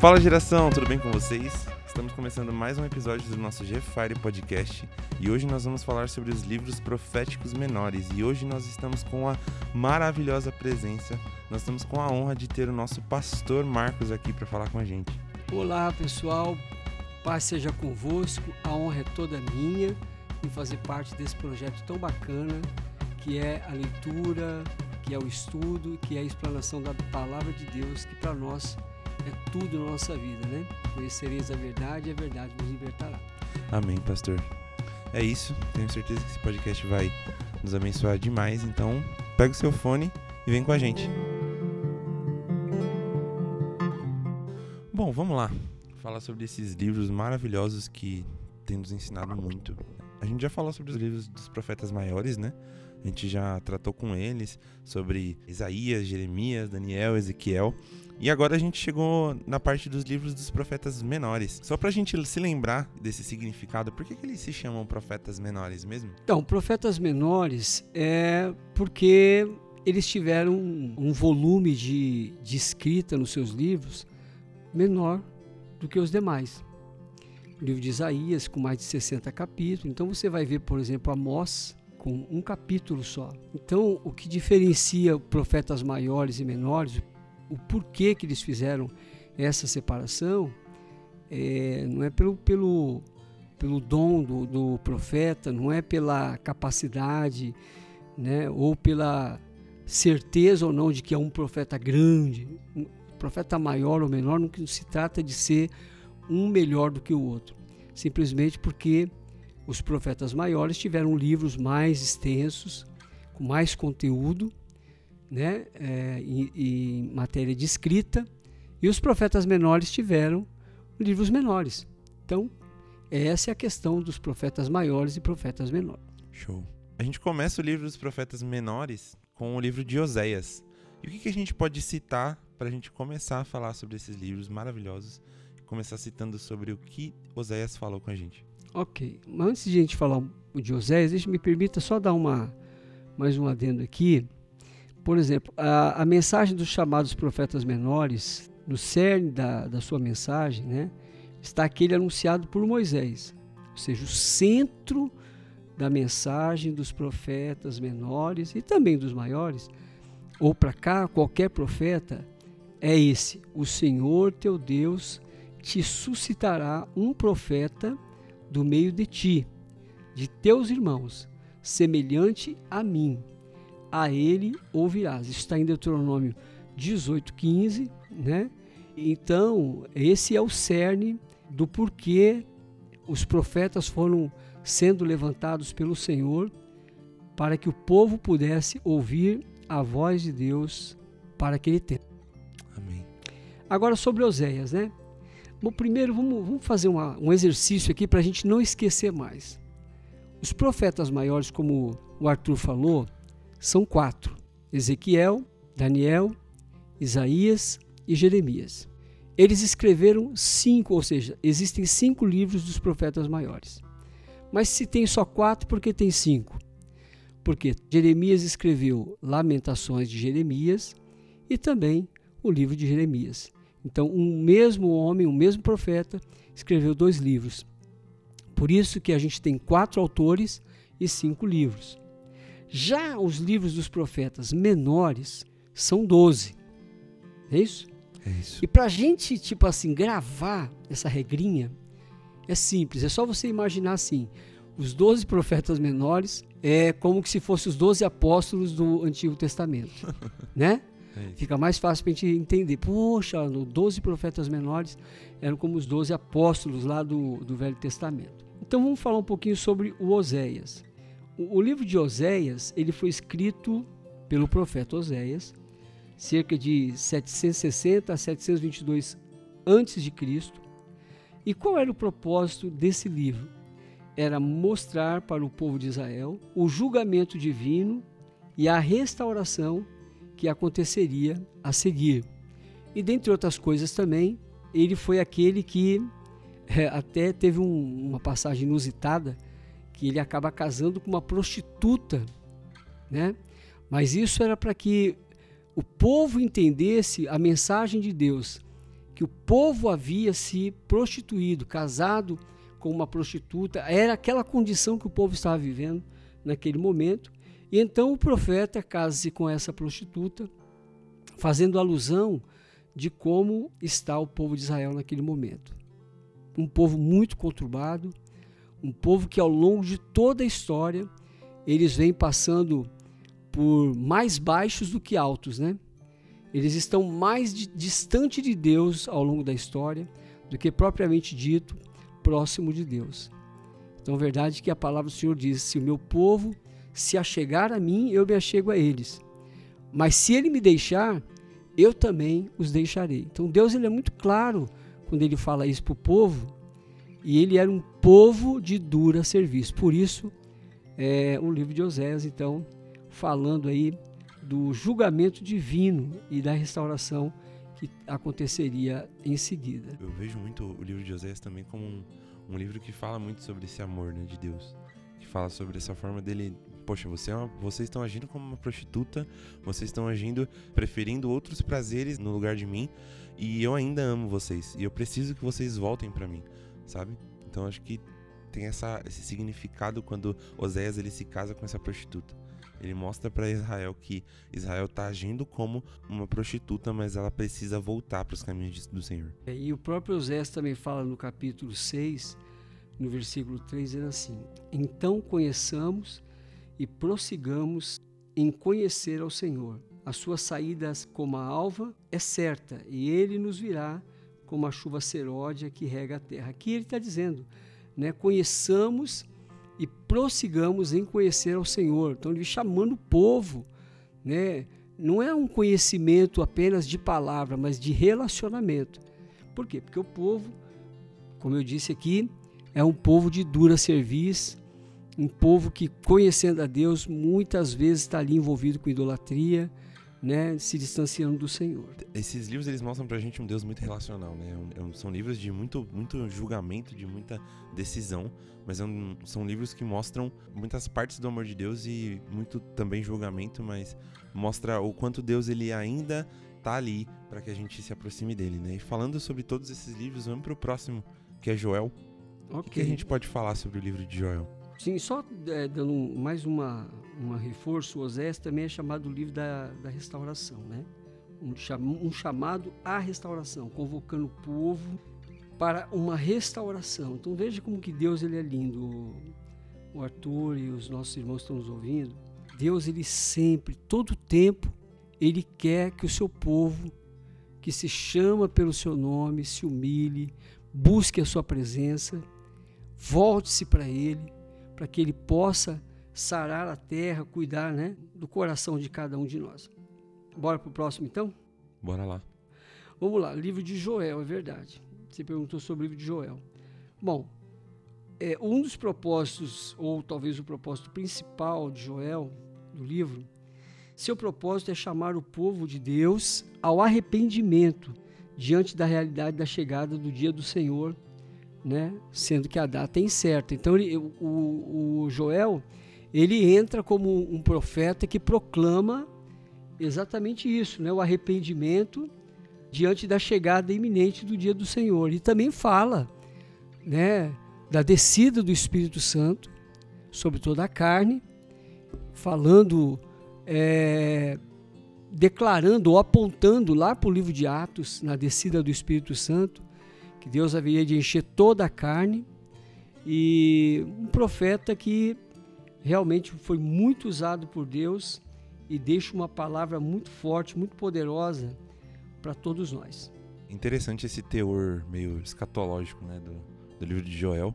Fala geração, tudo bem com vocês? Estamos começando mais um episódio do nosso G-Fire Podcast e hoje nós vamos falar sobre os livros proféticos menores. E hoje nós estamos com a maravilhosa presença, nós estamos com a honra de ter o nosso pastor Marcos aqui para falar com a gente. Olá pessoal, paz seja convosco, a honra é toda minha em fazer parte desse projeto tão bacana que é a leitura, que é o estudo, que é a explanação da palavra de Deus, que para nós é tudo na nossa vida, né? Conhecereis a verdade e a verdade nos libertará. Amém, pastor. É isso, tenho certeza que esse podcast vai nos abençoar demais, então pega o seu fone e vem com a gente. Bom, vamos lá. Falar sobre esses livros maravilhosos que têm nos ensinado muito. A gente já falou sobre os livros dos profetas maiores, né? A gente já tratou com eles sobre Isaías, Jeremias, Daniel, Ezequiel. E agora a gente chegou na parte dos livros dos profetas menores. Só pra gente se lembrar desse significado, por que, que eles se chamam profetas menores mesmo? Então, profetas menores é porque eles tiveram um volume de, de escrita nos seus livros menor do que os demais. O livro de Isaías, com mais de 60 capítulos. Então você vai ver, por exemplo, Amós, com um capítulo só. Então, o que diferencia profetas maiores e menores, o porquê que eles fizeram essa separação, é, não é pelo, pelo, pelo dom do, do profeta, não é pela capacidade, né, ou pela certeza ou não de que é um profeta grande. Um profeta maior ou menor não se trata de ser um melhor do que o outro. Simplesmente porque os profetas maiores tiveram livros mais extensos, com mais conteúdo, né, é, em, em matéria de escrita, e os profetas menores tiveram livros menores. Então, essa é a questão dos profetas maiores e profetas menores. Show. A gente começa o livro dos profetas menores com o livro de Oséias. E o que, que a gente pode citar para a gente começar a falar sobre esses livros maravilhosos? Começar citando sobre o que Oséias falou com a gente. Ok, mas antes de a gente falar de Oséias, deixa me permita só dar uma mais um adendo aqui. Por exemplo, a, a mensagem dos chamados profetas menores, no cerne da, da sua mensagem, né, está aquele anunciado por Moisés. Ou seja, o centro da mensagem dos profetas menores e também dos maiores, ou para cá, qualquer profeta, é esse: o Senhor teu Deus te suscitará um profeta do meio de ti, de teus irmãos, semelhante a mim. A ele ouvirás. Isso está em Deuteronômio 18,15, né? Então, esse é o cerne do porquê os profetas foram sendo levantados pelo Senhor para que o povo pudesse ouvir a voz de Deus para aquele tempo. Amém. Agora sobre Oséias, né? Bom, primeiro vamos, vamos fazer uma, um exercício aqui para a gente não esquecer mais. Os profetas maiores, como o Arthur falou, são quatro: Ezequiel, Daniel, Isaías e Jeremias. Eles escreveram cinco, ou seja, existem cinco livros dos profetas maiores. Mas se tem só quatro, por que tem cinco? Porque Jeremias escreveu Lamentações de Jeremias e também o livro de Jeremias. Então, um mesmo homem, um mesmo profeta, escreveu dois livros. Por isso que a gente tem quatro autores e cinco livros. Já os livros dos profetas menores são doze. É isso? É isso. E para a gente, tipo assim, gravar essa regrinha, é simples. É só você imaginar assim: os doze profetas menores é como se fossem os doze apóstolos do Antigo Testamento, né? É Fica mais fácil para a gente entender. Poxa, os 12 profetas menores eram como os 12 apóstolos lá do, do Velho Testamento. Então vamos falar um pouquinho sobre o Oséias. O, livro de Oséias ele foi escrito pelo profeta Oséias, cerca de 760 a 722 antes de Cristo. E qual era o propósito desse livro? Era mostrar para o povo de Israel o julgamento divino e a restauração que aconteceria a seguir. E dentre outras coisas também, ele foi aquele que é, até teve um, uma passagem inusitada que ele acaba casando com uma prostituta, né? Mas isso era para que o povo entendesse a mensagem de Deus, que o povo havia se prostituído, casado com uma prostituta, era aquela condição que o povo estava vivendo naquele momento. E então o profeta casa-se com essa prostituta, fazendo alusão de como está o povo de Israel naquele momento. Um povo muito conturbado, um povo que ao longo de toda a história eles vêm passando por mais baixos do que altos, né? Eles estão mais de, distante de Deus ao longo da história do que propriamente dito próximo de Deus. Então, verdade é que a palavra do Senhor diz: se o meu povo se achegar a mim, eu me achego a eles. Mas se ele me deixar, eu também os deixarei. Então, Deus ele é muito claro quando ele fala isso para o povo, e ele era um povo de dura serviço. Por isso, é, o livro de Oséias, então, falando aí do julgamento divino e da restauração que aconteceria em seguida. Eu vejo muito o livro de Oséias também como um, um livro que fala muito sobre esse amor né, de Deus, que fala sobre essa forma dele poxa, você é uma, vocês estão agindo como uma prostituta, vocês estão agindo preferindo outros prazeres no lugar de mim, e eu ainda amo vocês, e eu preciso que vocês voltem para mim, sabe? Então acho que tem essa, esse significado quando Oséias ele se casa com essa prostituta. Ele mostra para Israel que Israel está agindo como uma prostituta, mas ela precisa voltar para os caminhos do Senhor. É, e o próprio Oséias também fala no capítulo 6, no versículo 3, dizendo assim: Então conheçamos e prossigamos em conhecer ao Senhor. As suas saídas como a alva é certa, e ele nos virá como a chuva seródia que rega a terra. Aqui ele está dizendo, né? Conheçamos e prossigamos em conhecer ao Senhor. Então ele chamando o povo, né? Não é um conhecimento apenas de palavra, mas de relacionamento. Por quê? Porque o povo, como eu disse aqui, é um povo de dura serviço, um povo que conhecendo a Deus muitas vezes está ali envolvido com idolatria, né, se distanciando do Senhor. Esses livros eles mostram pra gente um Deus muito relacional, né? É são livros de muito, muito julgamento, de muita decisão, mas é são livros que mostram muitas partes do amor de Deus e muito também julgamento, mas mostra o quanto Deus ele ainda tá ali para que a gente se aproxime dele, né? E falando sobre todos esses livros, vamos pro próximo, que é Joel. Okay. O que a gente pode falar sobre o livro de Joel? Sim, só é, dando mais uma, uma reforço, o Osés também é chamado livro da, da restauração, né? Um, um chamado à restauração, convocando o povo para uma restauração. Então veja como que Deus ele é lindo. O, Arthur e os nossos irmãos estão nos ouvindo. Deus ele sempre, todo tempo, ele quer que o seu povo que se chama pelo seu nome se humilhe, busque a sua presença, volte-se para ele para que ele possa sarar a terra, cuidar né, do coração de cada um de nós. Bora para o próximo então? Bora lá. Vamos lá, livro de Joel, é verdade. Você perguntou sobre o livro de Joel. Bom, é, um dos propósitos, ou talvez o propósito principal de Joel, do livro, seu propósito é chamar o povo de Deus ao arrependimento diante da realidade da chegada do dia do Senhor né? Sendo que a data é incerta. Então ele, o, o Joel ele entra como um profeta que proclama exatamente isso, né? O arrependimento diante da chegada iminente do dia do Senhor. E também fala, né, da descida do Espírito Santo sobre toda a carne, falando, é, declarando ou apontando lá para o livro de Atos, na descida do Espírito Santo, que Deus haveria de encher toda a carne e um profeta que realmente foi muito usado por Deus e deixa uma palavra muito forte, muito poderosa para todos nós. Interessante esse teor meio escatológico né, do, do livro de Joel.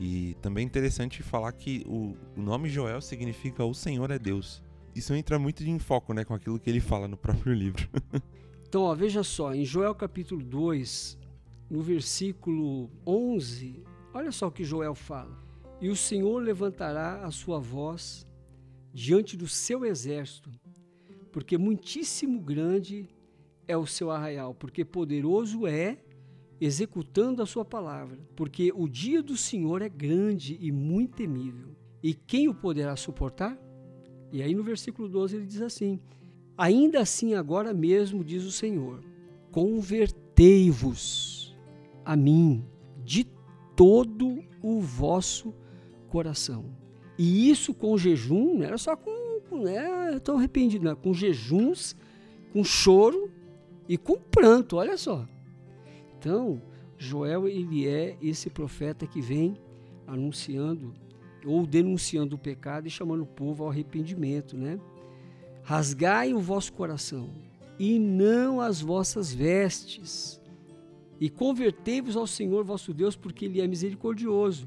E também interessante falar que o, o nome Joel significa o Senhor é Deus. Isso entra muito em foco né, com aquilo que ele fala no próprio livro. então, ó, veja só, em Joel capítulo 2, no versículo 11, olha só o que Joel fala: E o Senhor levantará a sua voz diante do seu exército, porque muitíssimo grande é o seu arraial, porque poderoso é executando a sua palavra, porque o dia do Senhor é grande e muito temível. E quem o poderá suportar? E aí no versículo 12 ele diz assim: Ainda assim agora mesmo diz o Senhor, convertei convertei-vos a mim de todo o vosso coração. E isso com jejum, não era só com, com né, tão arrependido, não, com jejuns, com choro e com pranto, olha só. Então, Joel ele é esse profeta que vem anunciando ou denunciando o pecado e chamando o povo ao arrependimento, né? Rasgai o vosso coração e não as vossas vestes, e convertei-vos ao Senhor vosso Deus, porque ele é misericordioso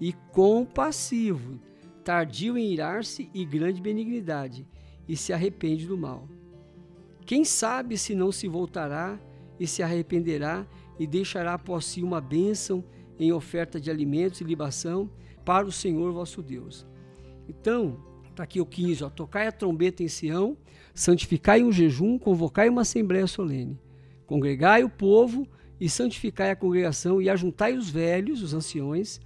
e compassivo, tardio em irar-se e grande benignidade, e se arrepende do mal. Quem sabe se não se voltará e se arrependerá e deixará após si uma bênção em oferta de alimentos e libação para o Senhor vosso Deus. Então, está aqui o 15, ó, tocai a trombeta em Sião, santificai um jejum, convocai uma assembléia solene, congregai o povo e santificai a congregação e ajuntai os velhos, os anciões,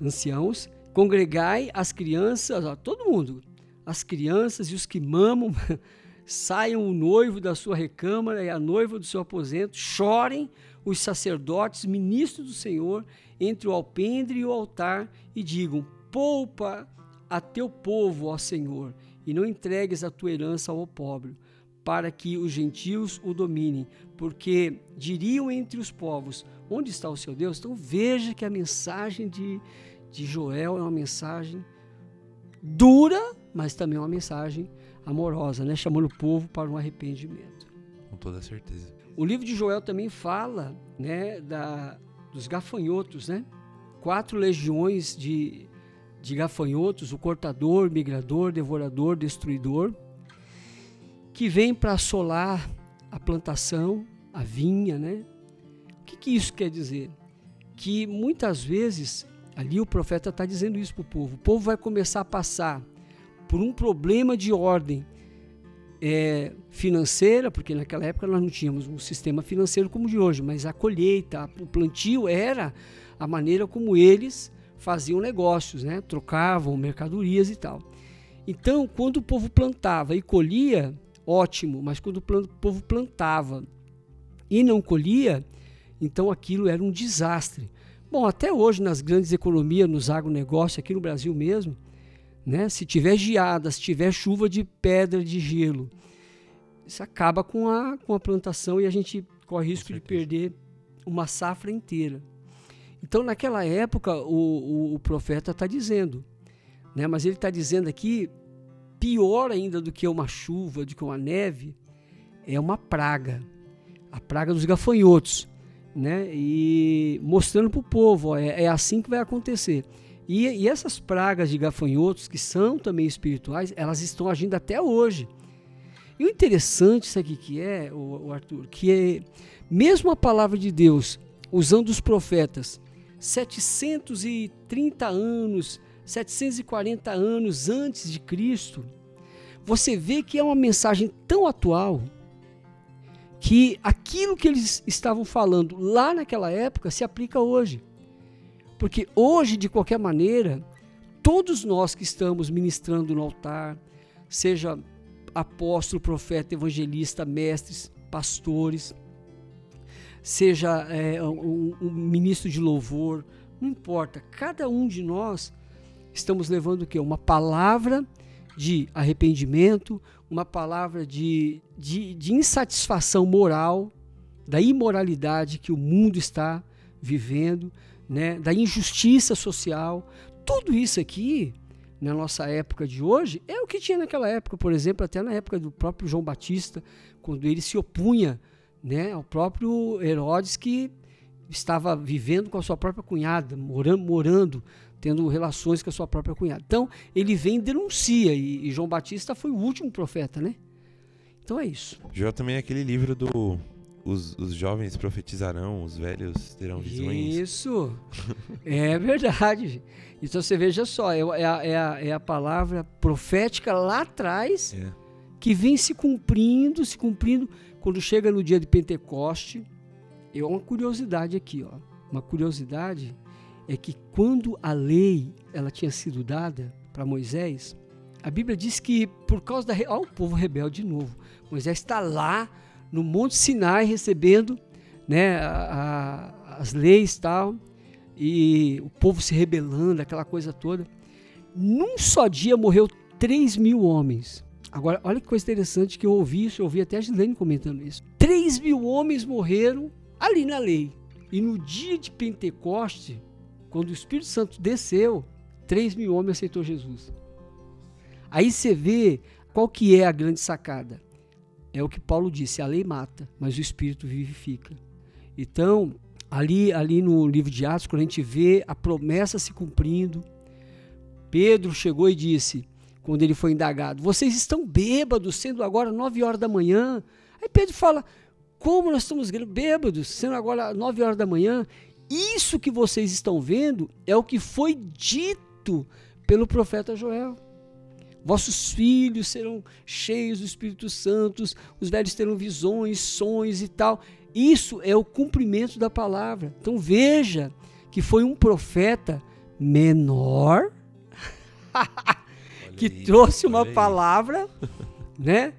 anciãos, congregai as crianças, ó, todo mundo, as crianças e os que mamam, saiam o noivo da sua recâmara e a noiva do seu aposento, chorem os sacerdotes, ministros do Senhor, entre o alpendre e o altar, e digam: Poupa a teu povo, ó Senhor, e não entregues a tua herança ao pobre, para que os gentios o dominem, porque diriam entre os povos: Onde está o seu Deus? Então veja que a mensagem de, de Joel é uma mensagem dura, mas também uma mensagem amorosa, né? chamando o povo para um arrependimento. Com toda certeza. O livro de Joel também fala né, da, dos gafanhotos, né? Quatro legiões de, de gafanhotos, o cortador, migrador, devorador, destruidor, que vem para assolar a plantação, a vinha, né? O que, que isso quer dizer? Que muitas vezes, ali o profeta está dizendo isso para o povo, o povo vai começar a passar por um problema de ordem é, financeira, porque naquela época nós não tínhamos um sistema financeiro como o de hoje, mas a colheita, o plantio era a maneira como eles faziam negócios, né? trocavam mercadorias e tal. Então, quando o povo plantava e colhia, ótimo, mas quando o povo plantava e não colhia, então aquilo era um desastre. Bom, até hoje nas grandes economias, nos agronegócios, aqui no Brasil mesmo, né? Se tiver geada, se tiver chuva de pedra, de gelo, isso acaba com a, com a plantação e a gente corre risco de perder uma safra inteira. Então, naquela época, o, o, o profeta está dizendo, né? mas ele está dizendo aqui, pior ainda do que uma chuva, do que uma neve, é uma praga, a praga dos gafanhotos, né? e mostrando para o povo, ó, é, é assim que vai acontecer. E, e, essas pragas de gafanhotos, que são também espirituais, elas estão agindo até hoje. E o interessante, isso aqui que é, o, o Arthur, que é mesmo a palavra de Deus, usando os profetas, 730 anos, 740 anos antes de Cristo, você vê que é uma mensagem tão atual que aquilo que eles estavam falando lá naquela época se aplica hoje. Porque hoje, de qualquer maneira, todos nós que estamos ministrando no altar, seja apóstolo, profeta, evangelista, mestres, pastores, seja é, um, um, ministro de louvor, não importa, cada um de nós estamos levando o quê? Uma palavra de arrependimento, uma palavra de, de, de insatisfação moral, da imoralidade que o mundo está vivendo, né, da injustiça social. Tudo isso aqui, na nossa época de hoje, é o que tinha naquela época, por exemplo, até na época do próprio João Batista, quando ele se opunha né, ao próprio Herodes, que estava vivendo com a sua própria cunhada, morando, morando tendo relações com a sua própria cunhada. Então, ele vem e denuncia, e, e João Batista foi o último profeta, né? Então é isso. Joel também é aquele livro do os, os jovens profetizarão, os velhos terão visões. Isso, é verdade. Então você veja só, é, é, a, é, a, é a palavra profética lá atrás é. que vem se cumprindo, se cumprindo. Quando chega no dia de Pentecoste, é uma curiosidade aqui, ó. Uma curiosidade é que quando a lei ela tinha sido dada para Moisés, a Bíblia diz que por causa da. Olha o povo rebelde de novo. Moisés está lá no Monte Sinai recebendo né, a, a, as leis tal, e o povo se rebelando, aquela coisa toda. Num só dia morreu 3 mil homens. Agora, olha que coisa interessante que eu ouvi isso, eu ouvi até a Gilene comentando isso. 3 mil homens morreram ali na lei. E no dia de Pentecoste, quando o Espírito Santo desceu, 3 mil homens aceitou Jesus. Aí você vê qual que é a grande sacada. É o que Paulo disse, a lei mata, mas o Espírito vivifica. Então, ali, ali no livro de Atos, quando a gente vê a promessa se cumprindo, Pedro chegou e disse, quando ele foi indagado: Vocês estão bêbados, sendo agora nove horas da manhã. Aí Pedro fala: Como nós estamos bêbados, sendo agora nove horas da manhã? Isso que vocês estão vendo é o que foi dito pelo profeta Joel. Vossos filhos serão cheios do Espírito Santo, os velhos terão visões, sonhos e tal. Isso é o cumprimento da palavra. Então veja que foi um profeta menor que aí, trouxe uma palavra, né,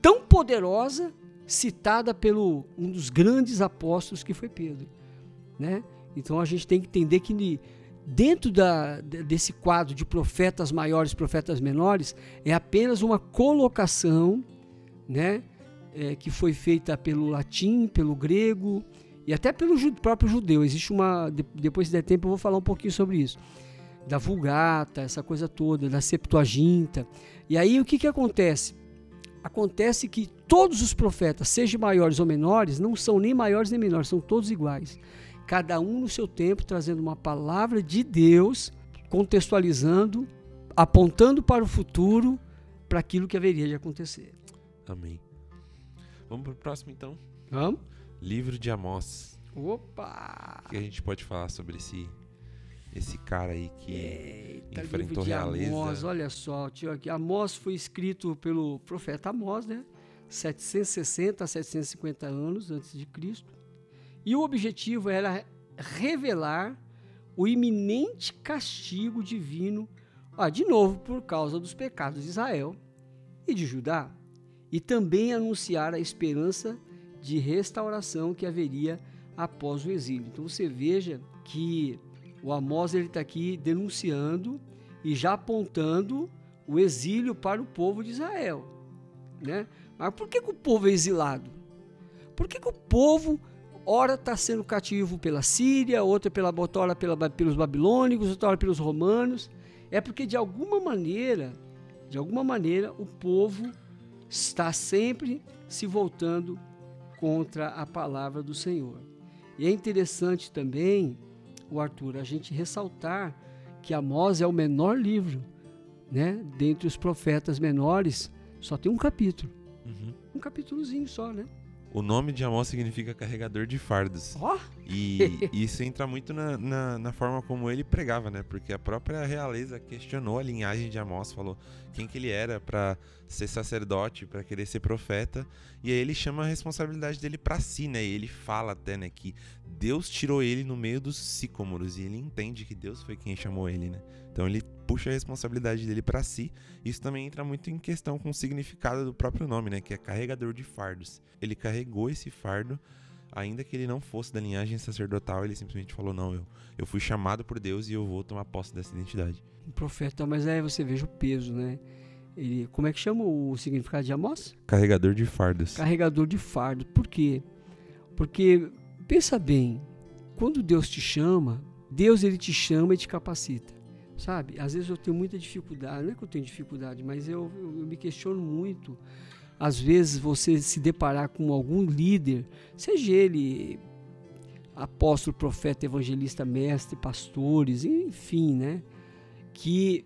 tão poderosa, citada pelo um dos grandes apóstolos que foi Pedro, né? Então a gente tem que entender que dentro da, desse quadro de profetas maiores, profetas menores, é apenas uma colocação, né, é, que foi feita pelo latim, pelo grego e até pelo próprio judeu. Existe uma, depois se der tempo eu vou falar um pouquinho sobre isso da Vulgata, essa coisa toda, da Septuaginta. E aí o que, que acontece? Acontece que todos os profetas, sejam maiores ou menores, não são nem maiores nem menores, são todos iguais. Cada um no seu tempo trazendo uma palavra de Deus, contextualizando, apontando para o futuro, para aquilo que haveria de acontecer. Amém. Vamos para o próximo então? Vamos? Livro de Amós. Opa! O que a gente pode falar sobre esse esse cara aí que Eita, enfrentou realeza. Amós, olha só, tio aqui. Amós foi escrito pelo profeta Amós, né? 760 a 750 anos antes de Cristo. E o objetivo era revelar o iminente castigo divino, ah, de novo, por causa dos pecados de Israel e de Judá, e também anunciar a esperança de restauração que haveria após o exílio. Então você veja que o Amós está aqui denunciando e já apontando o exílio para o povo de Israel, né? Mas por que, que o povo é exilado? Por que, que o povo ora está sendo cativo pela Síria, outra pela outra pela, pelos babilônicos, outra hora pelos romanos? É porque de alguma maneira, de alguma maneira, o povo está sempre se voltando contra a palavra do Senhor. E é interessante também o Arthur, a gente ressaltar que Amós é o menor livro, né? Dentre os profetas menores, só tem um capítulo. Uhum. Um capítulozinho só, né? O nome de Amós significa carregador de fardos. Oh. E isso entra muito na, na, na, forma como ele pregava, né? Porque a própria realeza questionou a linhagem de Amós, falou quem que ele era para ser sacerdote, para querer ser profeta. E aí ele chama a responsabilidade dele para si, né? E ele fala até, né, que Deus tirou ele no meio dos sicômoros e ele entende que Deus foi quem chamou ele, né? Então ele puxa a responsabilidade dele para si. Isso também entra muito em questão com o significado do próprio nome, né, que é carregador de fardos. Ele carregou esse fardo, ainda que ele não fosse da linhagem sacerdotal, ele simplesmente falou: "Não, eu, eu fui chamado por Deus e eu vou tomar posse dessa identidade". Um profeta, mas aí você veja o peso, né? Ele, como é que chama o significado de Amós? Carregador de fardos. Carregador de fardos. Por quê? Porque pensa bem, quando Deus te chama, Deus ele te chama e te capacita. Sabe? Às vezes eu tenho muita dificuldade, não é que eu tenho dificuldade, mas eu, eu, eu me questiono muito. Às vezes você se deparar com algum líder, seja ele apóstolo, profeta, evangelista, mestre, pastores, enfim, né? Que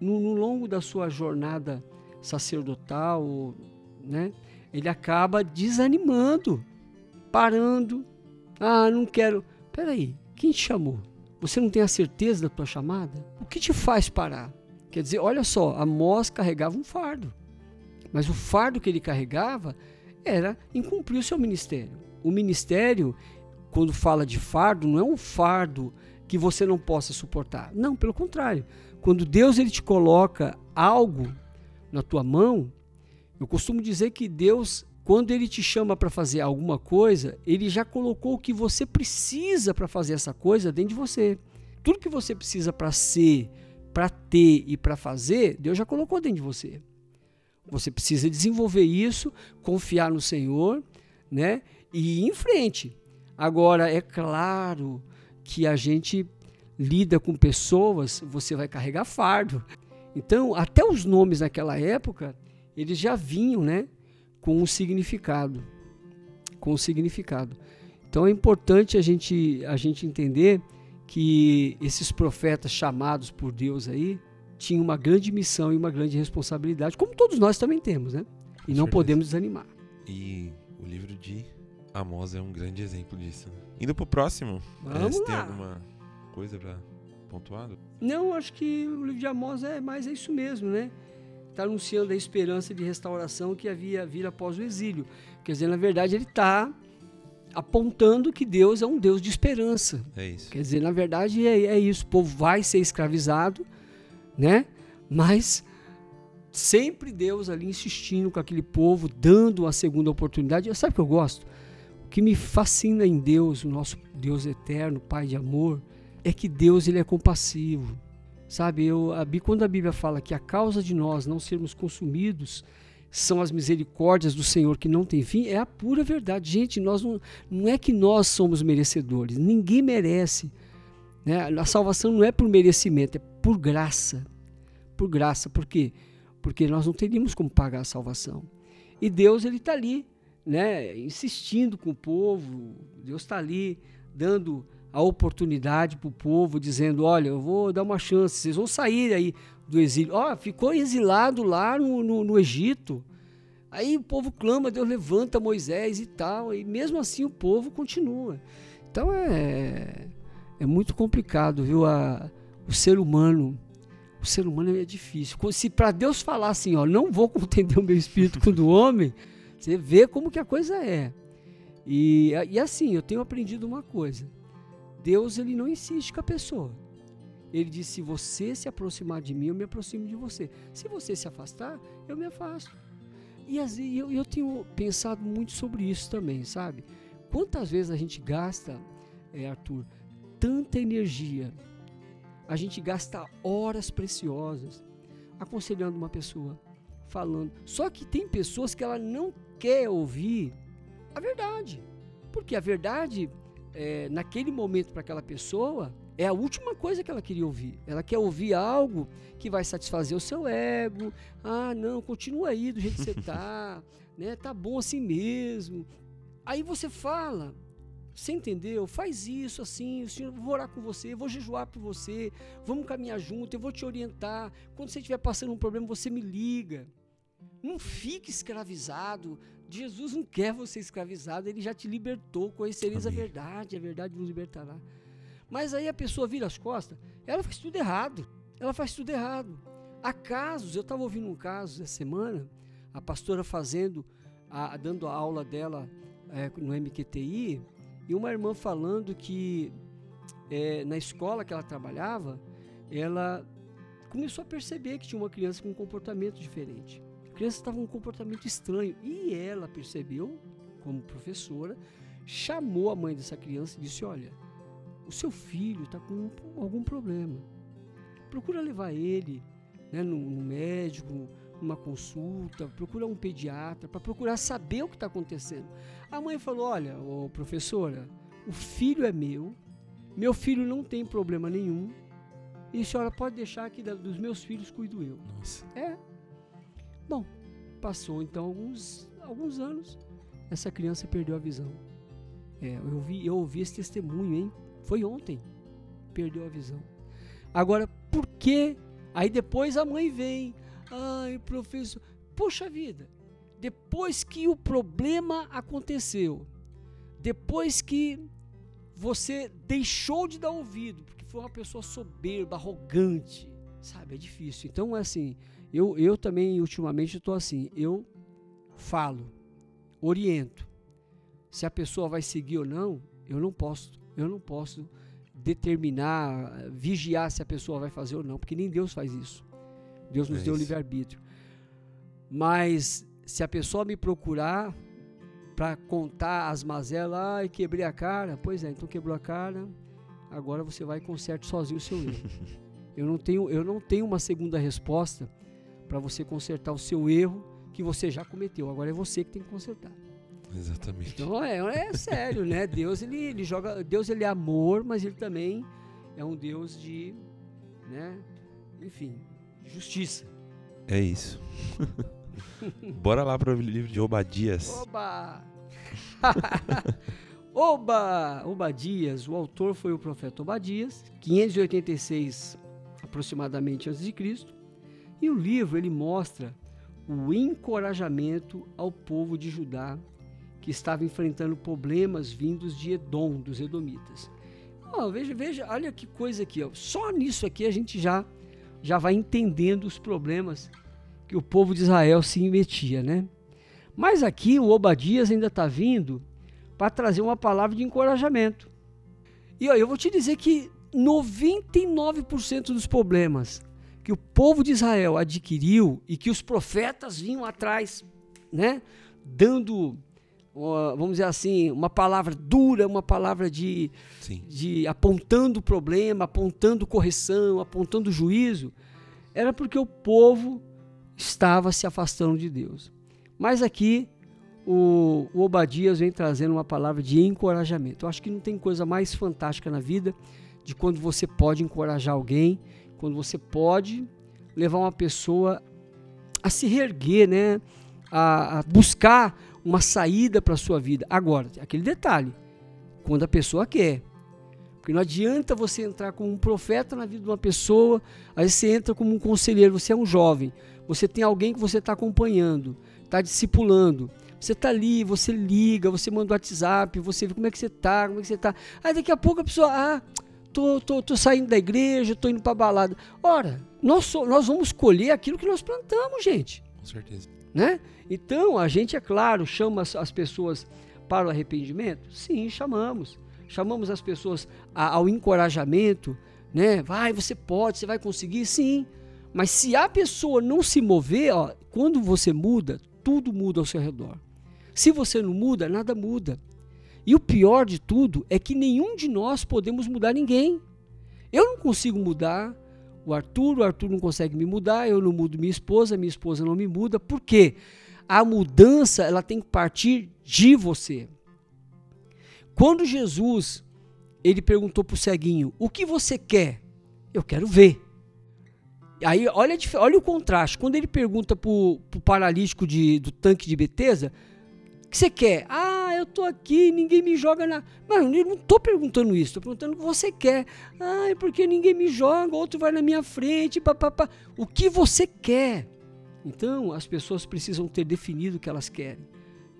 no, no longo da sua jornada sacerdotal, né? Ele acaba desanimando, parando. Ah, não quero. Peraí, quem te chamou? Você não tem a certeza da tua chamada? O que te faz parar? Quer dizer, olha só, Amós carregava um fardo. Mas o fardo que ele carregava era em cumprir o seu ministério. O ministério, quando fala de fardo, não é um fardo que você não possa suportar. Não, pelo contrário. Quando Deus ele te coloca algo na tua mão, eu costumo dizer que Deus quando ele te chama para fazer alguma coisa, ele já colocou o que você precisa para fazer essa coisa dentro de você. Tudo que você precisa para ser, para ter e para fazer, Deus já colocou dentro de você. Você precisa desenvolver isso, confiar no Senhor, né? E ir em frente. Agora, é claro que a gente lida com pessoas, você vai carregar fardo. Então, até os nomes naquela época, eles já vinham, né? com um significado, com um significado. Então é importante a gente a gente entender que esses profetas chamados por Deus aí tinham uma grande missão e uma grande responsabilidade, como todos nós também temos, né? E não podemos desanimar. E o livro de Amós é um grande exemplo disso. Né? Indo pro próximo, Vamos lá. tem alguma coisa para pontuar? Não, acho que o livro de Amós é mais é isso mesmo, né? está anunciando a esperança de restauração que havia vir após o exílio. Quer dizer, na verdade, ele está apontando que Deus é um Deus de esperança. É isso. Quer dizer, na verdade, é, é isso. O povo vai ser escravizado, né? Mas sempre Deus ali insistindo com aquele povo, dando a segunda oportunidade. Sabe o que eu gosto? O que me fascina em Deus, o nosso Deus eterno, Pai de amor, é que Deus ele é compassivo. Sabe, eu, a, quando a Bíblia fala que a causa de nós não sermos consumidos são as misericórdias do Senhor que não tem fim, é a pura verdade. Gente, nós não, não é que nós somos merecedores, ninguém merece. Né? A salvação não é por merecimento, é por graça. Por graça, por quê? Porque nós não teríamos como pagar a salvação. E Deus ele está ali, né, insistindo com o povo, Deus está ali dando a oportunidade para o povo, dizendo: olha, eu vou dar uma chance, vocês vão sair aí do exílio. Ó, oh, ficou exilado lá no, no, no, Egito. Aí o povo clama, Deus levanta Moisés e tal, e mesmo assim o povo continua. Então é, é muito complicado, viu? A, o ser humano. O ser humano é difícil. Se para Deus falar assim, ó, não vou contender o meu espírito com o do homem, você vê como que a coisa é. E, e assim, eu tenho aprendido uma coisa. Deus ele não insiste com a pessoa. Ele diz: se você se aproximar de mim, eu me aproximo de você. Se você se afastar, eu me afasto. E assim, eu, eu tenho pensado muito sobre isso também, sabe? Quantas vezes a gente gasta, é, Arthur, tanta energia, a gente gasta horas preciosas aconselhando uma pessoa, falando. Só que tem pessoas que ela não quer ouvir a verdade. Porque a verdade é, naquele momento para aquela pessoa é a última coisa que ela queria ouvir. Ela quer ouvir algo que vai satisfazer o seu ego. Ah, não, continua aí do jeito que você tá, né? Tá bom assim mesmo. Aí você fala, você entendeu? Faz isso assim, o senhor, vou orar com você, vou jejuar por você, vamos caminhar junto, eu vou te orientar. Quando você estiver passando um problema, você me liga. Não fique escravizado Jesus não quer você escravizado, ele já te libertou, conhecereis a verdade, a verdade vos libertará. Mas aí a pessoa vira as costas, ela faz tudo errado. Ela faz tudo errado. Há casos, eu estava ouvindo um caso essa semana, a pastora fazendo, a, dando a aula dela é, no MQTI, e uma irmã falando que é, na escola que ela trabalhava, ela começou a perceber que tinha uma criança com um comportamento diferente criança estava com um comportamento estranho. E ela percebeu, como professora, chamou a mãe dessa criança e disse: Olha, o seu filho está com algum problema. Procura levar ele né, no, no médico, numa consulta, procura um pediatra para procurar saber o que está acontecendo. A mãe falou: Olha, ô, professora, o filho é meu, meu filho não tem problema nenhum, e a senhora pode deixar que dos meus filhos cuido eu. Nossa. É, Bom, passou então alguns, alguns anos, essa criança perdeu a visão. É, eu, vi, eu ouvi esse testemunho, hein? Foi ontem. Perdeu a visão. Agora, por que? Aí depois a mãe vem. Ai, professor. Poxa vida. Depois que o problema aconteceu, depois que você deixou de dar ouvido, porque foi uma pessoa soberba, arrogante, sabe? É difícil. Então, assim, eu, eu também, ultimamente, estou assim. Eu falo, oriento. Se a pessoa vai seguir ou não, eu não posso. Eu não posso determinar, vigiar se a pessoa vai fazer ou não, porque nem Deus faz isso. Deus nos é deu livre-arbítrio. Mas se a pessoa me procurar, para contar as mazelas, ai, quebrei a cara. Pois é, então quebrou a cara, agora você vai e conserte sozinho o seu erro. eu não tenho, eu não tenho uma segunda resposta para você consertar o seu erro que você já cometeu. Agora é você que tem que consertar. Exatamente. Então é, é sério, né? Deus ele, ele joga, Deus ele é amor, mas ele também é um Deus de, né? Enfim, justiça. É isso. Bora lá para o livro de Obadias. Oba! Oba! Obadias, o autor foi o profeta Obadias, 586 aproximadamente antes de Cristo. E o livro ele mostra o encorajamento ao povo de Judá que estava enfrentando problemas vindos de Edom, dos edomitas. Oh, veja, veja, olha que coisa aqui, ó. só nisso aqui a gente já já vai entendendo os problemas que o povo de Israel se metia, né? Mas aqui o Obadias ainda está vindo para trazer uma palavra de encorajamento. E ó, eu vou te dizer que 99% dos problemas que o povo de Israel adquiriu e que os profetas vinham atrás, né, dando vamos dizer assim, uma palavra dura, uma palavra de, de apontando o problema, apontando correção, apontando juízo, era porque o povo estava se afastando de Deus. Mas aqui o, o Obadias vem trazendo uma palavra de encorajamento. Eu acho que não tem coisa mais fantástica na vida de quando você pode encorajar alguém, quando você pode levar uma pessoa a se reerguer, né? a, a buscar uma saída para a sua vida. Agora, aquele detalhe, quando a pessoa quer. Porque não adianta você entrar como um profeta na vida de uma pessoa, aí você entra como um conselheiro, você é um jovem, você tem alguém que você está acompanhando, está discipulando. Você está ali, você liga, você manda o WhatsApp, você vê como é que você está, como é que você está. Aí daqui a pouco a pessoa, ah, tô, tô, tô saindo da igreja, tô indo para balada. Ora, nós, nós vamos colher aquilo que nós plantamos, gente. Com certeza. Né? Então, a gente, é claro, chama as pessoas para o arrependimento? Sim, chamamos. Chamamos as pessoas ao encorajamento, né? Vai, você pode, você vai conseguir, sim. Mas se a pessoa não se mover, ó, quando você muda, tudo muda ao seu redor. Se você não muda, nada muda. E o pior de tudo é que nenhum de nós podemos mudar ninguém. Eu não consigo mudar o Arthur, o Arthur não consegue me mudar, eu não mudo minha esposa, minha esposa não me muda. Por quê? A mudança ela tem que partir de você. Quando Jesus ele perguntou para o ceguinho: O que você quer? Eu quero ver. Aí olha, olha o contraste. Quando ele pergunta para o paralítico de, do tanque de Betesda: O que você quer? Ah, eu estou aqui, ninguém me joga na. Mano, eu não estou perguntando isso, estou perguntando o que você quer. Ah, é porque ninguém me joga, outro vai na minha frente, papapá. O que você quer? Então, as pessoas precisam ter definido o que elas querem,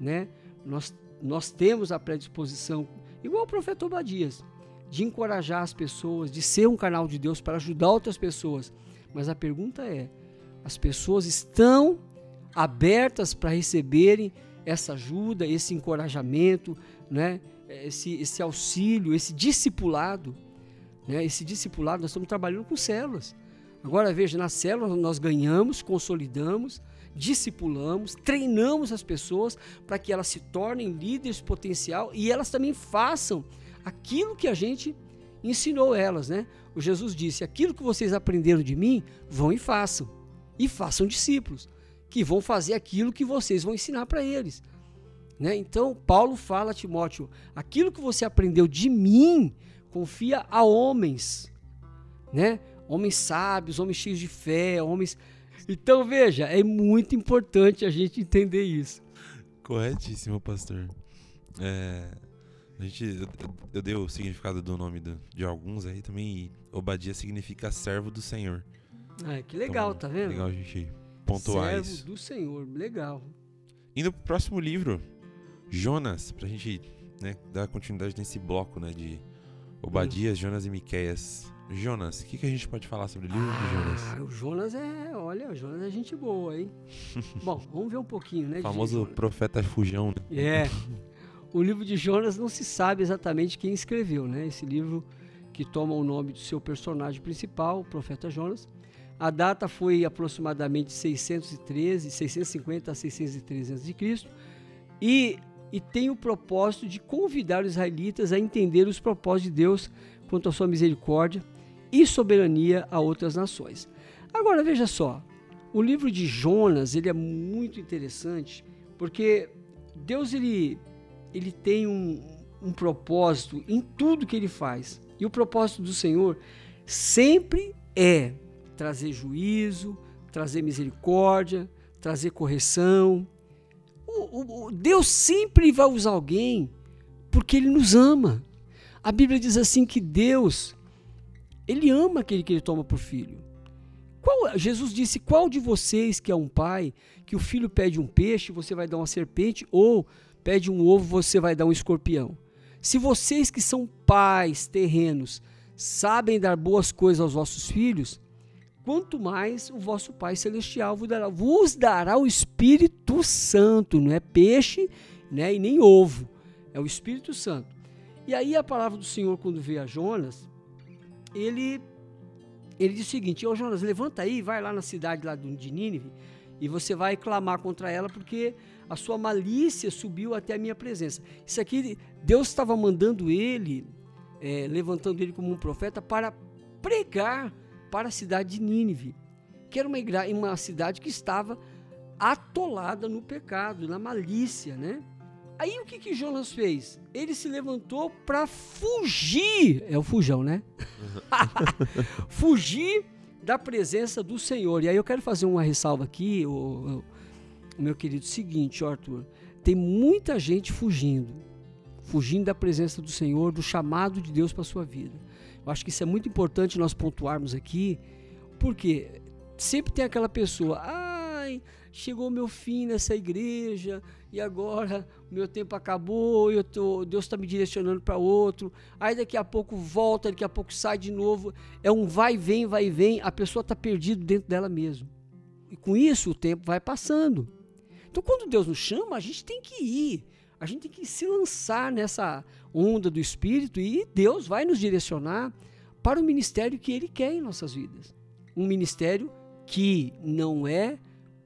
né? Nós, nós temos a predisposição, igual o profeta Obadias, de encorajar as pessoas, de ser um canal de Deus para ajudar outras pessoas. Mas a pergunta é: as pessoas estão abertas para receberem essa ajuda, esse encorajamento, né? esse, esse auxílio, esse discipulado? Né? Esse discipulado, nós estamos trabalhando com células. Agora veja, na célula nós ganhamos, consolidamos, discipulamos, treinamos as pessoas para que elas se tornem líderes potencial e elas também façam aquilo que a gente ensinou elas, né? O Jesus disse: "Aquilo que vocês aprenderam de mim, vão e façam. E façam discípulos que vão fazer aquilo que vocês vão ensinar para eles." Né? Então, Paulo fala a Timóteo: "Aquilo que você aprendeu de mim, confia a homens." Né? Homens sábios, homens cheios de fé, homens. Então veja, é muito importante a gente entender isso. Corretíssimo, pastor. É, a gente, eu, eu, dei o significado do nome do, de alguns aí também. E Obadia significa servo do Senhor. Ah, que legal, então, tá vendo? Legal a gente pontuar servo isso. Servo do Senhor, legal. Indo pro próximo livro, Jonas, pra gente né, dar continuidade nesse bloco né, de Obadias, hum. Jonas e Miqueias. Jonas, o que, que, a gente pode falar sobre o livro ah, Jonas? O Jonas é, olha, o Jonas é gente boa, hein? Bom, vamos ver um pouquinho, né? O famoso profeta fujão, né? É. O livro de Jonas não se sabe exatamente quem escreveu, né? Esse livro que toma o nome do seu personagem principal, o profeta Jonas. A data foi aproximadamente 613, 650 a 613 a.C. E, e tem o propósito de convidar os israelitas a entender os propósitos de Deus quanto à sua misericórdia e soberania a outras nações. Agora veja só, o livro de Jonas ele é muito interessante porque Deus ele, ele tem um, um propósito em tudo que ele faz e o propósito do Senhor sempre é trazer juízo, trazer misericórdia, trazer correção. O, o, Deus sempre vai usar alguém porque Ele nos ama. A Bíblia diz assim que Deus, Ele ama aquele que Ele toma por filho. Qual, Jesus disse: Qual de vocês que é um pai, que o filho pede um peixe, você vai dar uma serpente, ou pede um ovo, você vai dar um escorpião? Se vocês que são pais terrenos sabem dar boas coisas aos vossos filhos, quanto mais o vosso Pai Celestial vos dará, vos dará o Espírito Santo, não é peixe né, e nem ovo, é o Espírito Santo. E aí a palavra do Senhor, quando veio a Jonas, ele, ele diz o seguinte, ô Jonas, levanta aí, vai lá na cidade lá de Nínive, e você vai clamar contra ela, porque a sua malícia subiu até a minha presença. Isso aqui, Deus estava mandando ele, é, levantando ele como um profeta, para pregar para a cidade de Nínive, que era uma, uma cidade que estava atolada no pecado, na malícia, né? Aí o que, que Jonas fez? Ele se levantou para fugir, é o fujão, né? fugir da presença do Senhor. E aí eu quero fazer uma ressalva aqui, o, o meu querido, seguinte, Arthur, tem muita gente fugindo, fugindo da presença do Senhor, do chamado de Deus para sua vida. Eu acho que isso é muito importante nós pontuarmos aqui, porque sempre tem aquela pessoa, ai, chegou meu fim nessa igreja e agora meu tempo acabou, eu tô, Deus está me direcionando para outro. Aí daqui a pouco volta, daqui a pouco sai de novo. É um vai vem, vai vem. A pessoa está perdida dentro dela mesmo. E com isso o tempo vai passando. Então quando Deus nos chama, a gente tem que ir. A gente tem que se lançar nessa onda do Espírito e Deus vai nos direcionar para o ministério que Ele quer em nossas vidas. Um ministério que não é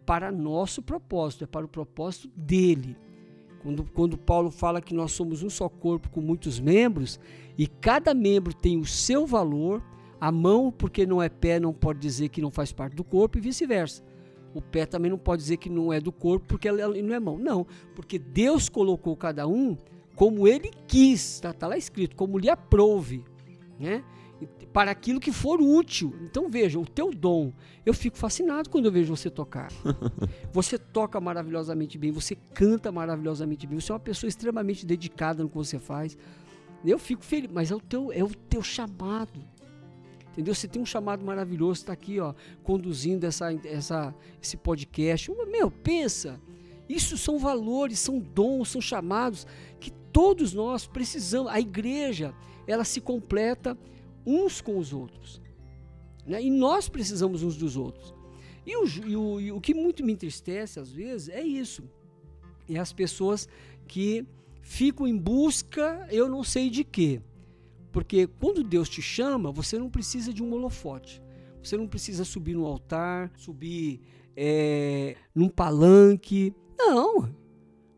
para nosso propósito, é para o propósito dele. Quando, quando Paulo fala que nós somos um só corpo com muitos membros e cada membro tem o seu valor, a mão, porque não é pé, não pode dizer que não faz parte do corpo e vice-versa. O pé também não pode dizer que não é do corpo porque ele não é mão. Não, porque Deus colocou cada um como ele quis, está tá lá escrito, como lhe aprouve, né? Para aquilo que for útil. Então veja, o teu dom. Eu fico fascinado quando eu vejo você tocar. Você toca maravilhosamente bem, você canta maravilhosamente bem, você é uma pessoa extremamente dedicada no que você faz. Eu fico feliz, mas é o teu, é o teu chamado. Entendeu? Você tem um chamado maravilhoso, está aqui, ó, conduzindo essa, essa, esse podcast. Meu, pensa. Isso são valores, são dons, são chamados que todos nós precisamos. A igreja, ela se completa uns com os outros. Né? E nós precisamos uns dos outros. E o, e, o, e o que muito me entristece às vezes é isso. É as pessoas que ficam em busca, eu não sei de quê. Porque quando Deus te chama, você não precisa de um holofote. Você não precisa subir no altar, subir é, num palanque. Não.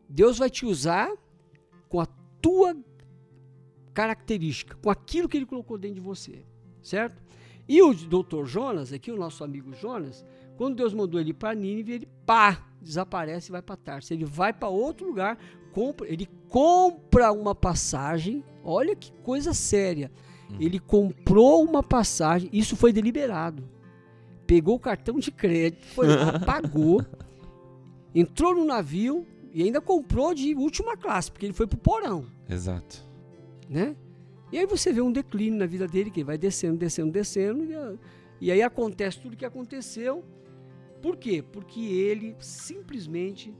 Deus vai te usar com a tua característica, com aquilo que ele colocou dentro de você, certo? E o doutor Jonas, aqui o nosso amigo Jonas, quando Deus mandou ele para Nínive, ele pá, desaparece e vai para Tarso. Ele vai para outro lugar, compra, ele compra uma passagem. Olha que coisa séria. Hum. Ele comprou uma passagem, isso foi deliberado. Pegou o cartão de crédito, foi lá, pagou, entrou no navio, e ainda comprou de última classe, porque ele foi pro porão. Exato. Né? E aí você vê um declínio na vida dele, que vai descendo, descendo, descendo, e, e aí acontece tudo o que aconteceu. Por quê? Porque ele simplesmente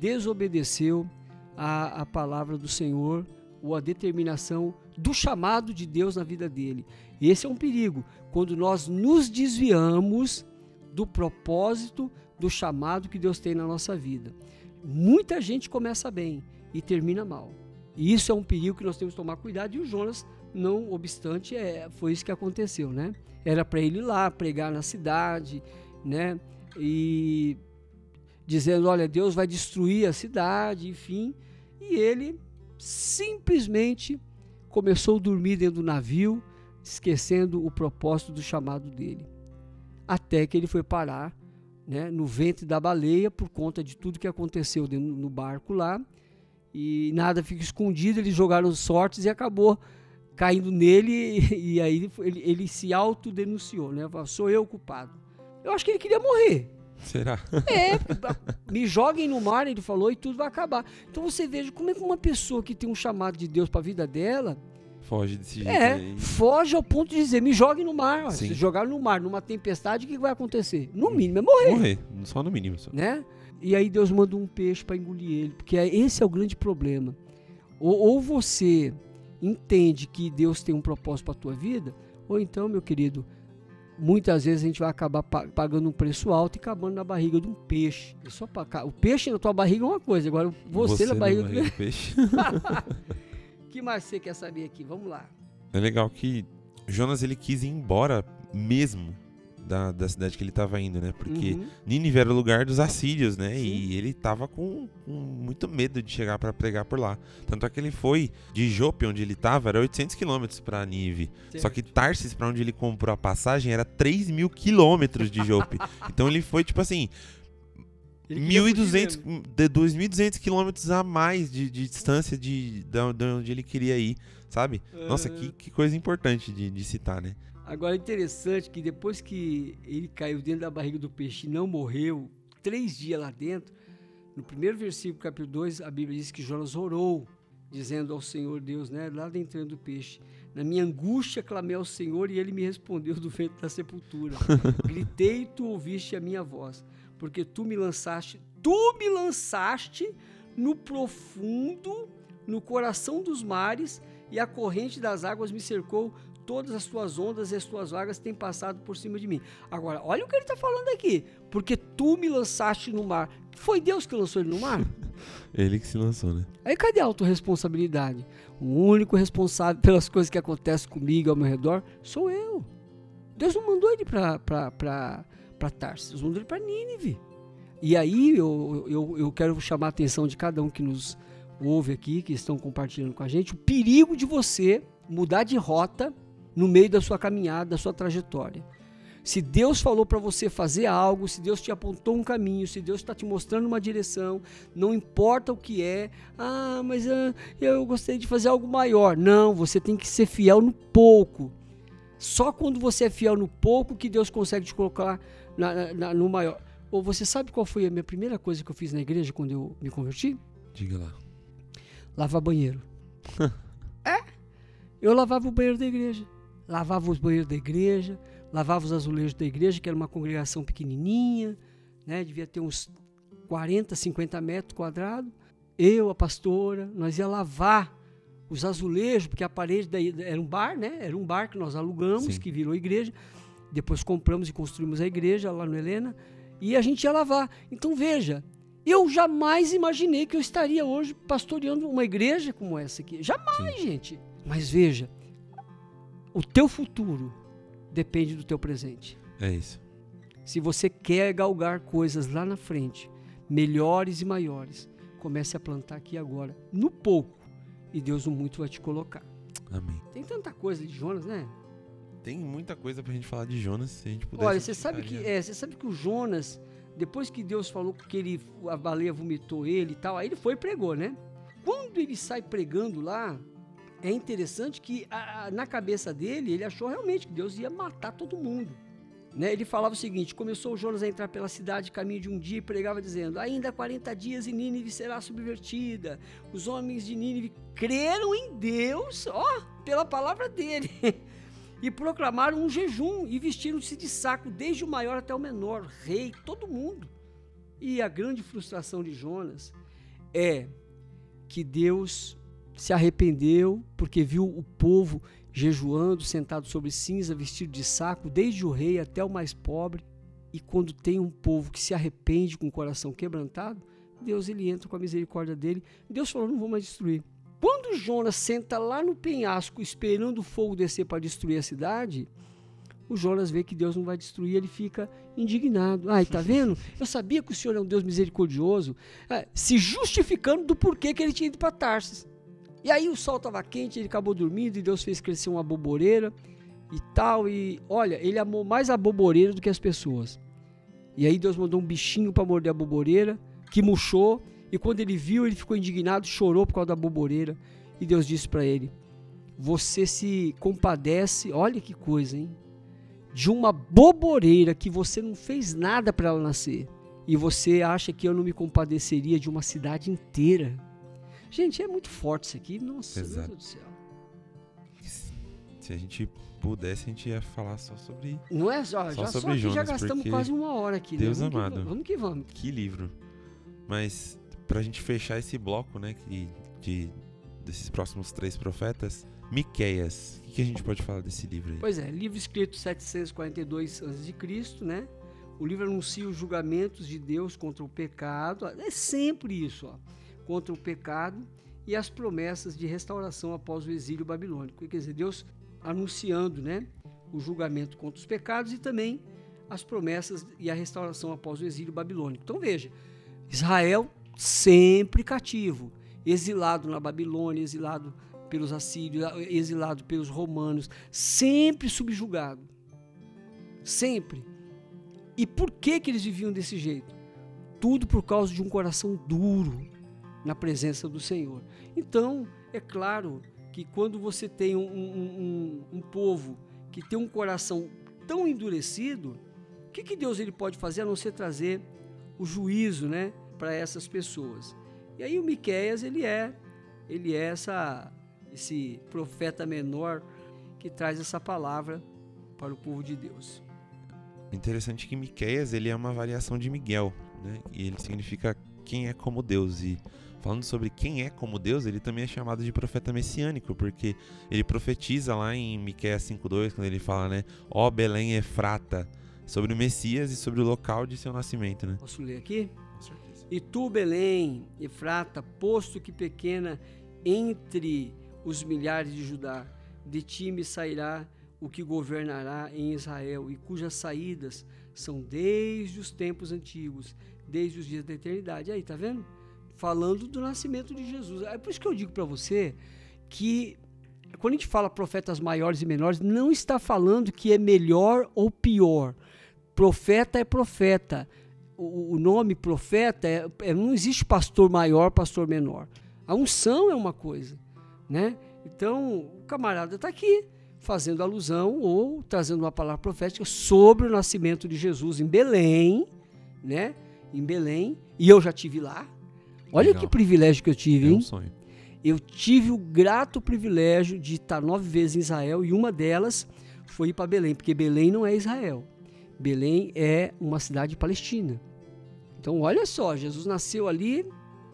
desobedeceu a, a palavra do Senhor ou a determinação do chamado de Deus na vida dele. Esse é um perigo, quando nós nos desviamos do propósito, do chamado que Deus tem na nossa vida. Muita gente começa bem e termina mal. E isso é um perigo que nós temos que tomar cuidado. E o Jonas, não obstante, é, foi isso que aconteceu, né? Era para ele ir lá pregar na cidade, né? E dizendo, olha, Deus vai destruir a cidade, enfim. e ele simplesmente começou a dormir dentro do navio, esquecendo o propósito do chamado dele. Até que ele foi parar né, no ventre da baleia por conta de tudo que aconteceu no barco lá. E nada fica escondido, eles jogaram sortes e acabou caindo nele. E, aí ele, ele se autodenunciou, né? Sou eu o culpado. Eu acho que ele queria morrer. Será? É, me joguem no mar, ele falou, e tudo vai acabar. Então você veja como é que uma pessoa que tem um chamado de Deus para a vida dela. Foge desse jeito. É, aí. foge ao ponto de dizer, me joguem no mar. Se jogar no mar, numa tempestade, o que vai acontecer? No mínimo é morrer. Morrer, só no mínimo. Só. Né? E aí Deus manda um peixe para engolir ele, porque é- esse é o grande problema. Ou, ou você entende que Deus tem um propósito para a tua vida, ou então, meu querido, muitas vezes a gente vai acabar pa- pagando um preço alto e acabando na barriga de um peixe. É só pra. O peixe na tua barriga é uma coisa, agora você, na barriga do do peixe. O que mais você quer saber aqui? Vamos lá. É legal que Jonas ele quis ir embora mesmo da, da cidade que ele estava indo, né? Porque Uhum. Nínive era o lugar dos assírios, né? Sim. E ele tava com, com muito medo de chegar para pregar por lá. Tanto é que ele foi de Jope, onde ele tava, era 800 quilômetros para Nínive. Só que Tarsis, para onde ele comprou a passagem, era 3 mil quilômetros de Jope. então ele foi, tipo assim, Ele queria fugir 1.200, mesmo. de 2.200 quilômetros a mais de, de distância de, de, de onde ele queria ir, sabe? Nossa, que, que coisa importante de, de citar, né? Agora é interessante que depois que ele caiu dentro da barriga do peixe e não morreu, três dias lá dentro, no primeiro versículo, capítulo 2, a Bíblia diz que Jonas orou, dizendo ao Senhor Deus, né, lá dentro do peixe, na minha angústia clamei ao Senhor e ele me respondeu do ventre da sepultura. Gritei e tu ouviste a minha voz, porque tu me lançaste, tu me lançaste no profundo, no coração dos mares, e a corrente das águas me cercou, todas as tuas ondas e as tuas vagas têm passado por cima de mim. Agora, olha o que ele está falando aqui, porque tu me lançaste no mar. Foi Deus que lançou ele no mar? Ele que se lançou, né? Aí cadê a autorresponsabilidade? O único responsável pelas coisas que acontecem comigo ao meu redor sou eu. Deus não mandou ele para Tarsis, mandou ele para Nínive. E aí eu, eu, eu quero chamar a atenção de cada um que nos ouve aqui, que estão compartilhando com a gente, o perigo de você mudar de rota no meio da sua caminhada, da sua trajetória. Se Deus falou para você fazer algo, se Deus te apontou um caminho, se Deus está te mostrando uma direção, não importa o que é, ah, mas ah, eu gostaria de fazer algo maior. Não, você tem que ser fiel no pouco. Só quando você é fiel no pouco que Deus consegue te colocar na- na- no maior. Ou você sabe qual foi a minha primeira coisa que eu fiz na igreja quando eu me converti? Diga lá. Lavar banheiro. é? Eu lavava o banheiro da igreja. Lavava os banheiros da igreja, lavava os azulejos da igreja, que era uma congregação pequenininha, né? devia ter uns 40, 50 metros quadrados. Eu, a pastora, nós ia lavar os azulejos, porque a parede daí era um bar, né? Era um bar que nós alugamos, Sim. que virou igreja. Depois compramos e construímos a igreja lá no Helena. E a gente ia lavar. Então veja, eu jamais imaginei que eu estaria hoje pastoreando uma igreja como essa aqui. Jamais, gente. Mas veja, o teu futuro depende do teu presente. É isso. Se você quer galgar coisas lá na frente, melhores e maiores, comece a plantar aqui agora, no pouco, e Deus no muito vai te colocar. Amém. Tem tanta coisa de Jonas, né? Tem muita coisa pra gente falar de Jonas, se a gente pudesse. Olha, você sabe que é, você sabe que o Jonas, depois que Deus falou que ele, a baleia vomitou ele e tal, aí ele foi e pregou, né? Quando ele sai pregando lá, é interessante que a- na cabeça dele ele achou realmente que Deus ia matar todo mundo. Né? Ele falava o seguinte: começou Jonas a entrar pela cidade, caminho de um dia, e pregava dizendo: Ainda 40 dias e Nínive será subvertida. Os homens de Nínive creram em Deus, ó, pela palavra dele. e proclamaram um jejum e vestiram-se de saco, desde o maior até o menor, rei, todo mundo. E a grande frustração de Jonas é que Deus se arrependeu porque viu o povo jejuando, sentado sobre cinza, vestido de saco, desde o rei até o mais pobre. E quando tem um povo que se arrepende com o coração quebrantado, Deus ele entra com a misericórdia dele. Deus falou: não vou mais destruir. Quando Jonas senta lá no penhasco esperando o fogo descer para destruir a cidade, o Jonas vê que Deus não vai destruir, ele fica indignado. Ai, tá vendo? Eu sabia que o Senhor é um Deus misericordioso, ah, se justificando do porquê que ele tinha ido para Tarsis. E aí o sol estava quente, ele acabou dormindo e Deus fez crescer uma boboreira e tal. E olha, ele amou mais a boboreira do que as pessoas. E aí Deus mandou um bichinho para morder a boboreira, que murchou. E quando ele viu, ele ficou indignado, chorou por causa da boboreira. E Deus disse para ele: Você se compadece, olha que coisa, hein? De uma boboreira que você não fez nada para ela nascer. E você acha que eu não me compadeceria de uma cidade inteira? Gente, é muito forte isso aqui. Nossa, Exato. meu Deus do céu. Se a gente pudesse, a gente ia falar só sobre. Não é só, só já sobre só Jonas, já gastamos quase uma hora aqui, Deus né? Vamos amado. Que, vamos que vamos. Que livro. Mas pra gente fechar esse bloco, né, de, de desses próximos três profetas, Miqueias. O que a gente pode falar desse livro aí? Pois é, livro escrito 742 a.C., né? O livro anuncia os julgamentos de Deus contra o pecado. É sempre isso, ó. Contra o pecado e as promessas de restauração após o exílio babilônico. Quer dizer, Deus anunciando né, o julgamento contra os pecados e também as promessas e a restauração após o exílio babilônico. Então veja, Israel sempre cativo, exilado na Babilônia, exilado pelos assírios, exilado pelos romanos, sempre subjugado. Sempre. E por que, que eles viviam desse jeito? Tudo por causa de um coração duro na presença do Senhor. Então, é claro que quando você tem um, um, um, um povo que tem um coração tão endurecido, o que, que Deus ele pode fazer a não ser trazer o juízo, né, para essas pessoas? E aí o Miqueias ele é, ele é essa, esse profeta menor que traz essa palavra para o povo de Deus. Interessante que Miqueias ele é uma variação de Miguel, né? E ele significa quem é como Deus e falando sobre quem é como Deus, ele também é chamado de profeta messiânico, porque ele profetiza lá em Miqueias 5:2, quando ele fala, né, ó Belém Efrata, sobre o Messias e sobre o local de seu nascimento, né? Posso ler aqui? E tu, Belém, Efrata, posto que pequena entre os milhares de Judá, de ti me sairá o que governará em Israel, e cujas saídas são desde os tempos antigos, desde os dias da eternidade. Aí, tá vendo? falando do nascimento de Jesus. É por isso que eu digo para você que quando a gente fala profetas maiores e menores, não está falando que é melhor ou pior. Profeta é profeta. O, nome profeta é, é, não existe pastor maior, pastor menor. A unção é uma coisa, né? Então, o camarada está aqui fazendo alusão ou trazendo uma palavra profética sobre o nascimento de Jesus em Belém, né? Em Belém, e eu já tive lá, Olha Legal. que privilégio que eu tive, hein? É um sonho. Eu tive o grato privilégio de estar nove vezes em Israel e uma delas foi ir para Belém, porque Belém não é Israel. Belém é uma cidade palestina. Então, olha só, Jesus nasceu ali,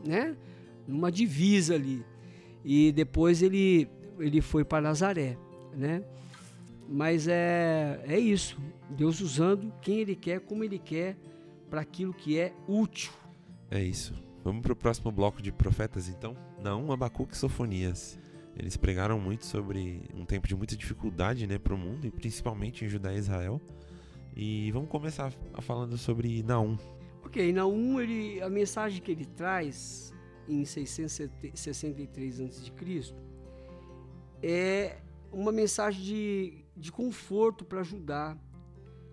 né? Numa divisa ali. E depois ele, ele foi para Nazaré, né? Mas é, é isso. Deus usando quem Ele quer, como Ele quer, para aquilo que é útil. É isso. Vamos para o próximo bloco de profetas, então? Não, Abacuque e Sofonias. Eles pregaram muito sobre um tempo de muita dificuldade né, para o mundo, e principalmente em Judá e Israel. E vamos começar falando sobre Naum. Ok, Naum, ele, a mensagem que ele traz em 663 a.C. é uma mensagem de, de conforto para Judá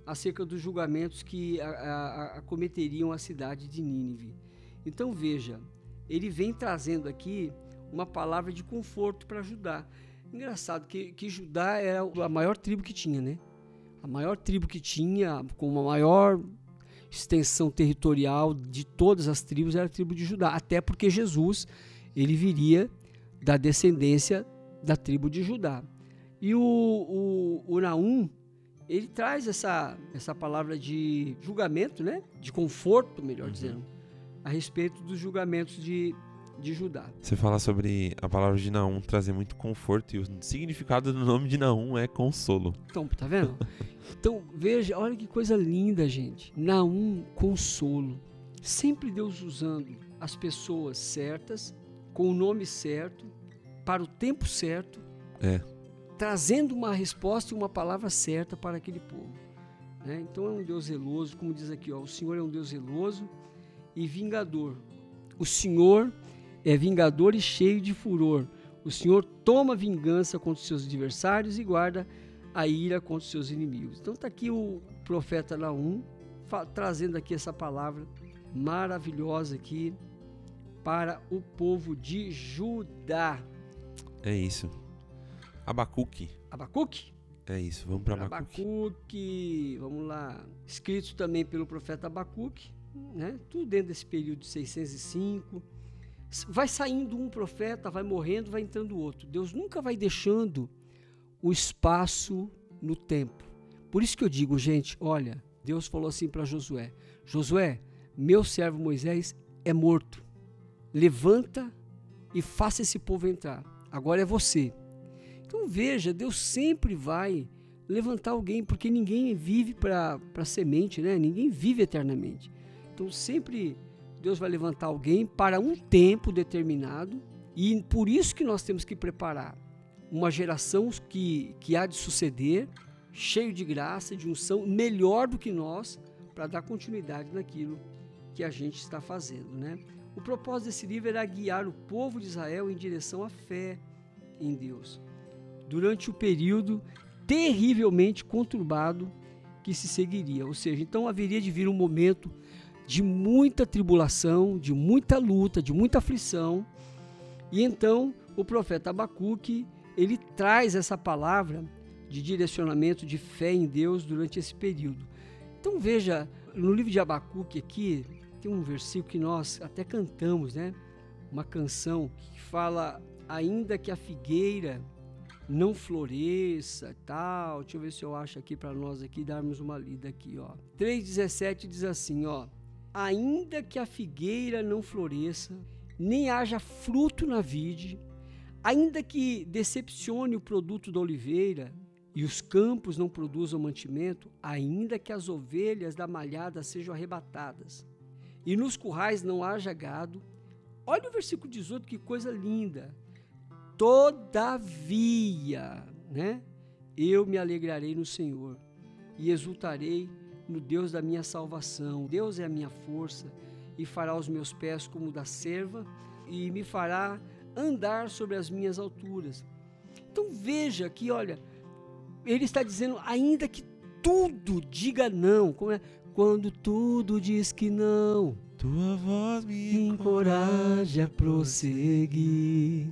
acerca dos julgamentos que a, a, acometeriam a cidade de Nínive. Então veja, ele vem trazendo aqui uma palavra de conforto para Judá. Engraçado que, que Judá era a maior tribo que tinha, né? A maior tribo que tinha, com uma maior extensão territorial de todas as tribos, era a tribo de Judá. Até porque Jesus, ele viria da descendência da tribo de Judá. E o, o, o Naum, ele traz essa, essa palavra de julgamento, né? De conforto, melhor uhum. dizendo a respeito dos julgamentos de, de Judá. Você fala sobre a palavra de Naum trazer muito conforto e o significado do nome de Naum é consolo. Então, tá vendo? então, veja, olha que coisa linda, gente. Naum, consolo. Sempre Deus usando as pessoas certas, com o nome certo, para o tempo certo. É. trazendo uma resposta e uma palavra certa para aquele povo. Né? Então é um Deus zeloso, como diz aqui, ó, o Senhor é um Deus zeloso e vingador. O Senhor é vingador e cheio de furor. O Senhor toma vingança contra os seus adversários e guarda a ira contra os seus inimigos. Então está aqui o profeta Naum trazendo aqui essa palavra maravilhosa aqui para o povo de Judá. É isso. Abacuque. Abacuque? É isso, vamos para Abacuque. Abacuque, vamos lá. Escrito também pelo profeta Abacuque, né? Tudo dentro desse período de 605. Vai saindo um profeta, vai morrendo, vai entrando outro. Deus nunca vai deixando o espaço no tempo. Por isso que eu digo, gente, olha, Deus falou assim para Josué: Josué, meu servo Moisés é morto. Levanta e faça esse povo entrar. Agora é você. Então veja, Deus sempre vai levantar alguém, porque ninguém vive para semente, né? Ninguém vive eternamente. Então sempre Deus vai levantar alguém para um tempo determinado e por isso que nós temos que preparar uma geração que, que há de suceder, cheio de graça, de unção, melhor do que nós, para dar continuidade naquilo que a gente está fazendo, né? O propósito desse livro era guiar o povo de Israel em direção à fé em Deus durante o período terrivelmente conturbado que se seguiria. Ou seja, então haveria de vir um momento de muita tribulação, de muita luta, de muita aflição. E então o profeta Abacuque, ele traz essa palavra de direcionamento de fé em Deus durante esse período. Então veja, no livro de Abacuque aqui, tem um versículo que nós até cantamos, né? Uma canção que fala ainda que a figueira não floresça, tal. Deixa eu ver se eu acho aqui para nós aqui darmos uma lida aqui, ó. 3:17 diz assim, ó: Ainda que a figueira não floresça, nem haja fruto na vide, ainda que decepcione o produto da oliveira e os campos não produzam mantimento, ainda que as ovelhas da malhada sejam arrebatadas e nos currais não haja gado. Olha o versículo 18, que coisa linda. Todavia, né? Eu me alegrarei no Senhor e exultarei no Deus da minha salvação. Deus é a minha força e fará os meus pés como da serva e me fará andar sobre as minhas alturas. Então veja que, olha, ele está dizendo, ainda que tudo diga não, como é? quando tudo diz que não, tua voz me encoraja a prosseguir.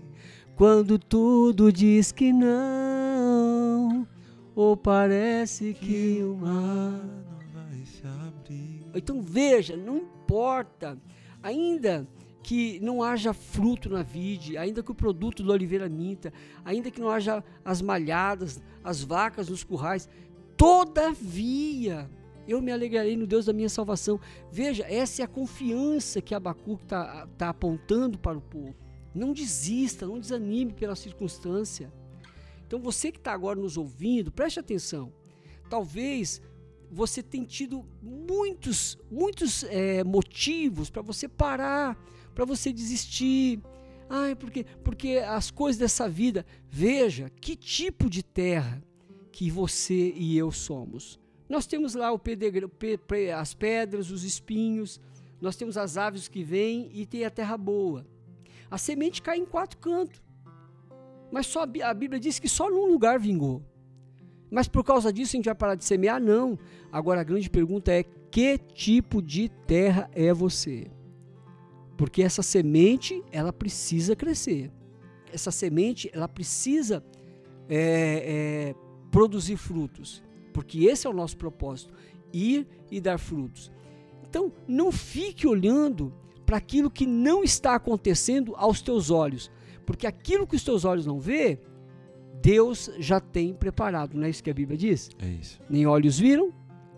Quando tudo diz que não, ou parece que o mar não vai se abrir. Então veja, não importa, ainda que não haja fruto na vide, ainda que o produto da oliveira minta, ainda que não haja as malhadas, as vacas nos currais, todavia eu me alegrarei no Deus da minha salvação. Veja, essa é a confiança que Abacuque está tá apontando para o povo. Não desista, não desanime pela circunstância. Então você que está agora nos ouvindo, preste atenção. Talvez você tenha tido muitos, muitos é, motivos para você parar, para você desistir. Ai, porque, porque as coisas dessa vida. Veja que tipo de terra que você e eu somos. Nós temos lá as pedras, os espinhos, nós temos as aves que vêm e tem a terra boa. A semente cai em quatro cantos. Mas só a Bíblia diz que só num lugar vingou. Mas por causa disso a gente vai parar de semear? Não. Agora a grande pergunta é: que tipo de terra é você? Porque essa semente, ela precisa crescer. Essa semente, ela precisa é, é, produzir frutos. Porque esse é o nosso propósito: ir e dar frutos. Então, não fique olhando para aquilo que não está acontecendo aos teus olhos, porque aquilo que os teus olhos não vê, Deus já tem preparado, não é isso que a Bíblia diz? É isso. Nem olhos viram,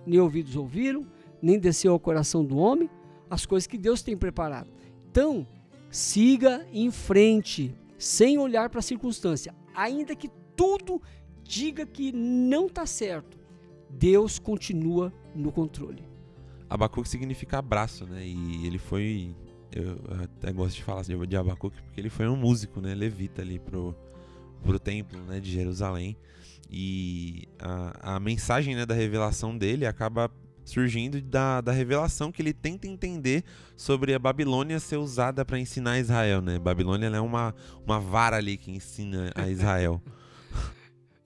nem ouvidos ouviram, nem desceu ao coração do homem as coisas que Deus tem preparado. Então, siga em frente, sem olhar para a circunstância, ainda que tudo diga que não está certo, Deus continua no controle. Abacuque significa abraço, né? E ele foi eu até gosto de falar de Abacuque porque ele foi um músico, né? Levita ali pro, para o templo né, de Jerusalém. E a, a mensagem né, da revelação dele acaba surgindo da, da revelação que ele tenta entender sobre a Babilônia ser usada para ensinar Israel, né? Babilônia é uma, uma vara ali que ensina a Israel.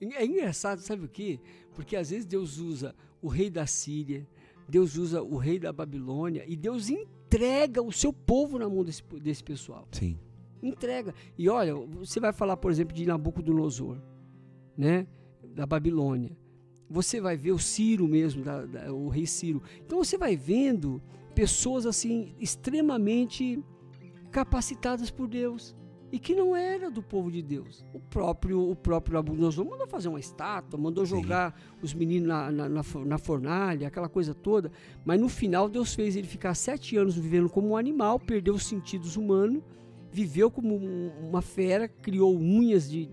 é engraçado, sabe o quê? Porque às vezes Deus usa o rei da Síria, Deus usa o rei da Babilônia e Deus entrega o seu povo na mão desse, desse pessoal. Sim. Entrega. E olha, você vai falar, por exemplo, de Nabucodonosor, né? Da Babilônia você vai ver o Ciro mesmo, da, da, o rei Ciro. Então você vai vendo pessoas assim extremamente capacitadas por Deus e que não era do povo de Deus. O próprio o próprio Nabucodonosor mandou fazer uma estátua, mandou jogar Sim. os meninos na, na, na, na, fornalha, aquela coisa toda. Mas no final Deus fez ele ficar sete anos vivendo como um animal, perdeu os sentidos humanos, viveu como uma fera, criou unhas de,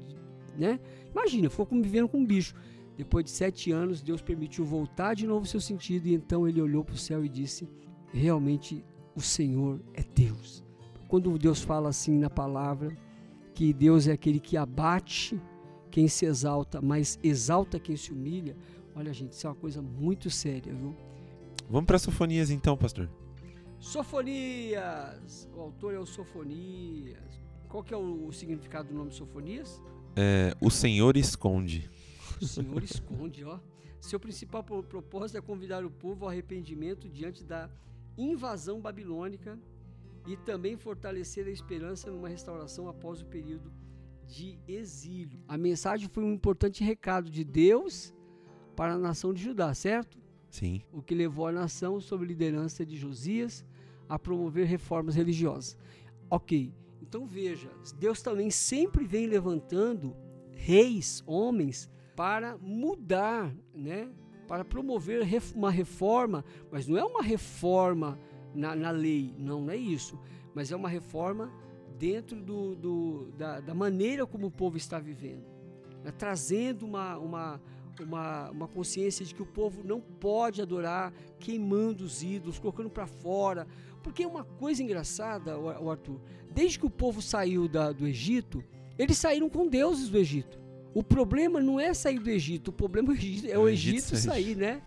né? Imagina, ficou como vivendo com um bicho. Depois de sete anos, Deus permitiu voltar de novo seu sentido e então ele olhou para o céu e disse: Realmente o Senhor é Deus. Quando Deus fala assim na palavra, que Deus é aquele que abate quem se exalta, mas exalta quem se humilha, olha, gente, isso é uma coisa muito séria, viu? Vamos para Sofonias então, pastor. Sofonias! O autor é o Sofonias. Qual que é o, significado do nome Sofonias? É, o Senhor esconde. O Senhor esconde, ó. Seu principal propósito é convidar o povo ao arrependimento diante da invasão babilônica e também fortalecer a esperança numa restauração após o período de exílio. A mensagem foi um importante recado de Deus para a nação de Judá, certo? Sim. O que levou a nação, sob liderança de Josias, a promover reformas religiosas. Ok, então veja, Deus também sempre vem levantando reis, homens, para mudar, né? para promover uma reforma, mas não é uma reforma na, na lei, não, não é isso, mas é uma reforma dentro do, do da, da, maneira como o povo está vivendo, né? trazendo uma, uma, uma, uma consciência de que o povo não pode adorar queimando os ídolos, colocando para fora, porque é uma coisa engraçada, o Arthur, desde que o povo saiu da, do Egito, eles saíram com deuses do Egito. O problema não é sair do Egito, o problema é o Egito, sair, né?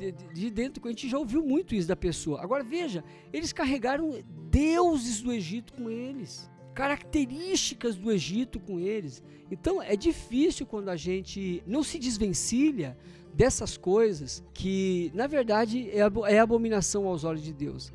De, de, dentro, a gente já ouviu muito isso da pessoa. Agora veja, eles carregaram deuses do Egito com eles, características do Egito com eles. Então é difícil quando a gente não se desvencilha dessas coisas que, na verdade, é, é abominação aos olhos de Deus.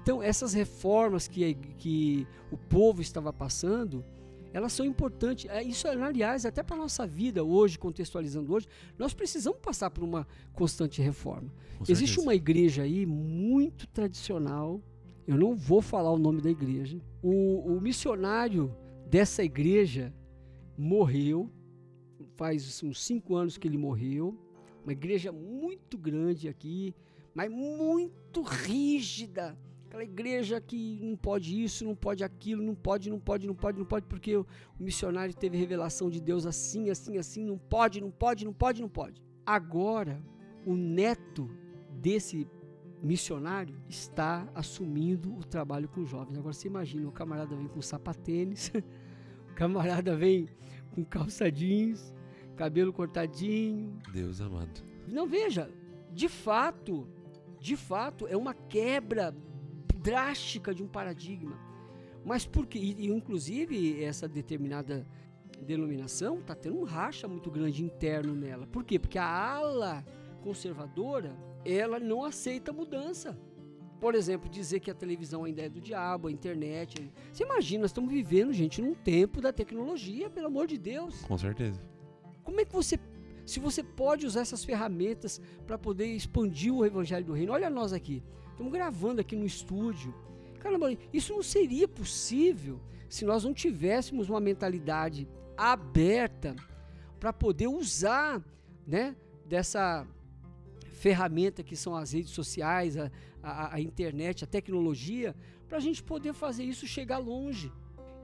Então essas reformas que, que o povo estava passando elas são importantes. É, isso, aliás, até para a nossa vida hoje, contextualizando hoje, nós precisamos passar por uma constante reforma. Existe uma igreja aí muito tradicional, eu não vou falar o nome da igreja. O, o missionário dessa igreja morreu, faz uns cinco anos que ele morreu. Uma igreja muito grande aqui, mas muito rígida Aquela igreja que não pode isso, não pode aquilo, não pode, não pode, não pode, não pode, porque o, missionário teve revelação de Deus assim, assim, assim, não pode, não pode, não pode, não pode. Agora, o neto desse missionário está assumindo o trabalho com jovens. Agora você imagina, o camarada vem com sapatênis, o camarada vem com calça jeans, cabelo cortadinho. Deus amado. Não veja, de fato, de fato é uma quebra drástica de um paradigma. Mas porque, e, inclusive, essa determinada denominação está tendo um racha muito grande interno nela. Por quê? Porque a ala conservadora, ela não aceita mudança. Por exemplo, dizer que a televisão ainda é do diabo, a internet. Você imagina, nós estamos vivendo, gente, num tempo da tecnologia, pelo amor de Deus. Com certeza. Como é que você. Se você pode usar essas ferramentas para poder expandir o evangelho do reino, olha nós aqui. Estamos gravando aqui no estúdio. Caramba, isso não seria possível se nós não tivéssemos uma mentalidade aberta para poder usar, né, dessa ferramenta que são as redes sociais, a, a, a internet, a tecnologia, para a gente poder fazer isso chegar longe.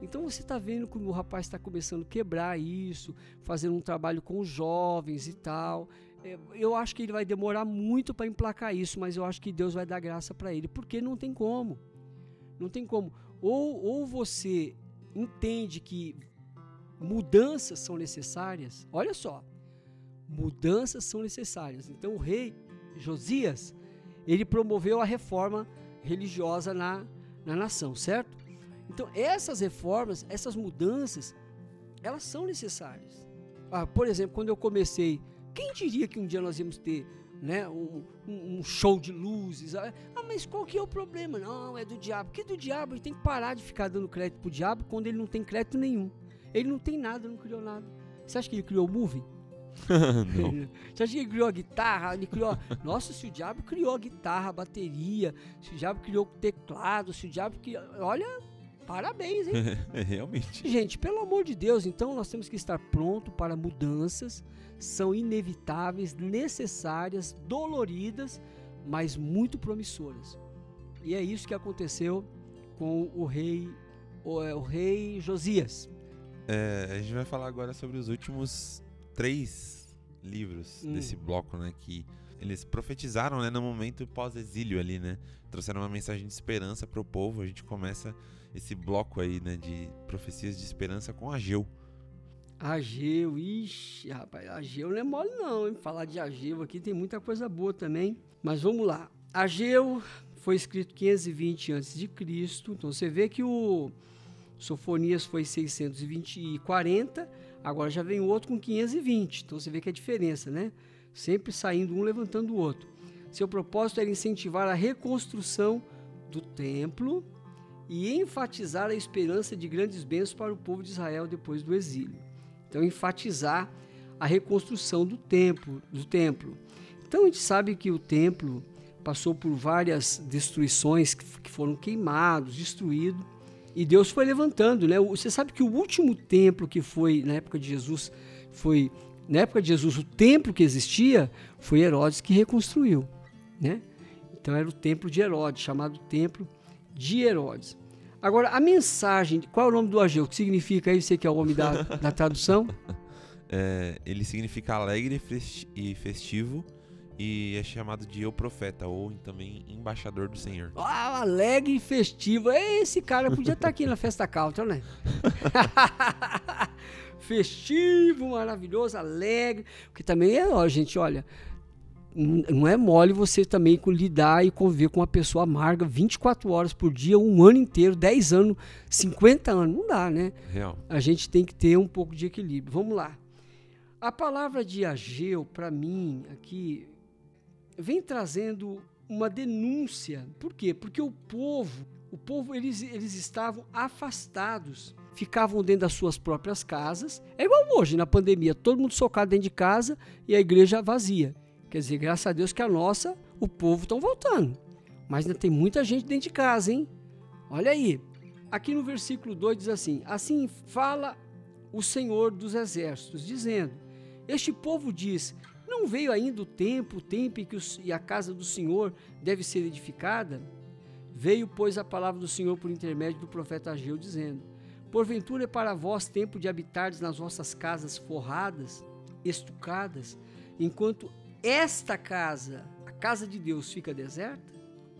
Então você está vendo como o rapaz está começando a quebrar isso, fazendo um trabalho com os jovens e tal. É, eu acho que ele vai demorar muito para emplacar isso, mas eu acho que Deus vai dar graça para ele, porque não tem como. Não tem como. Ou, ou você entende que mudanças são necessárias. Olha só, mudanças são necessárias. Então o rei Josias, ele promoveu a reforma religiosa na, na nação, certo? Então essas reformas, essas mudanças, elas são necessárias. Ah, por exemplo, quando eu comecei, quem diria que um dia nós íamos ter né, um, um, show de luzes. Ah, mas qual que é o problema? Não, é do diabo. Que do diabo? Ele tem que parar de ficar dando crédito pro diabo quando ele não tem crédito nenhum. Ele não tem nada, não criou nada. Você acha que ele criou o movie? não. Você acha que ele criou a guitarra? Ele criou. Nossa, se o diabo criou a guitarra, a bateria, se o diabo criou o teclado, se o diabo criou. Olha, parabéns, hein? É, realmente. Gente, pelo amor de Deus, então nós temos que estar pronto para mudanças. São inevitáveis, necessárias, doloridas, mas muito promissoras. E é isso que aconteceu com o rei, o, é, o rei Josias. É, a gente vai falar agora sobre os últimos três livros hum. desse bloco, né? Que eles profetizaram, né? No momento pós-exílio ali, né? Trouxeram uma mensagem de esperança para o povo. A gente começa esse bloco aí, né? De profecias de esperança com Ageu. Ageu, ixi, rapaz, Ageu não é mole não, hein? Falar de Ageu aqui tem muita coisa boa também. Mas vamos lá. Ageu foi escrito 520 a.C., então você vê que o Sofonias foi 620 e 40, agora já vem outro com 520. Então você vê que é a diferença, né? Sempre saindo um levantando o outro. Seu propósito era incentivar a reconstrução do templo e enfatizar a esperança de grandes bênçãos para o povo de Israel depois do exílio. Então enfatizar a reconstrução do templo, do templo. Então a gente sabe que o templo passou por várias destruições que foram queimados, destruídos e Deus foi levantando, né? Você sabe que o último templo que foi na época de Jesus foi na época de Jesus o templo que existia foi Herodes que reconstruiu, né? Então era o templo de Herodes, chamado templo de Herodes. Agora a mensagem, qual é o nome do Ageu? O que significa aí? Você que é o homem da, da tradução? É, ele significa alegre e festivo e é chamado de Eu Profeta, ou também Embaixador do Senhor. Ah, alegre e festivo. Esse cara podia estar aqui na festa country, né? festivo, maravilhoso, alegre. Porque também é, ó, gente, olha, não é mole você também lidar e conviver com uma pessoa amarga 24 horas por dia, um ano inteiro, 10 anos, 50 anos. Não dá, né? Real. A gente tem que ter um pouco de equilíbrio. Vamos lá. A palavra de Ageu, para mim, aqui, vem trazendo uma denúncia. Por quê? Porque o povo, o povo eles, eles estavam afastados, ficavam dentro das suas próprias casas. É igual hoje na pandemia, todo mundo socado dentro de casa e a igreja vazia. Quer dizer, graças a Deus que a nossa, o povo estão voltando. Mas ainda tem muita gente dentro de casa, hein? Olha aí. Aqui no versículo 2 diz assim: Assim fala o Senhor dos exércitos, dizendo: Este povo diz: não veio ainda o tempo, o tempo em que os, a casa do Senhor deve ser edificada? Veio, pois, a palavra do Senhor por intermédio do profeta Ageu, dizendo: Porventura é para vós tempo de habitardes nas vossas casas forradas, estucadas, enquanto esta casa, a casa de Deus, fica deserta?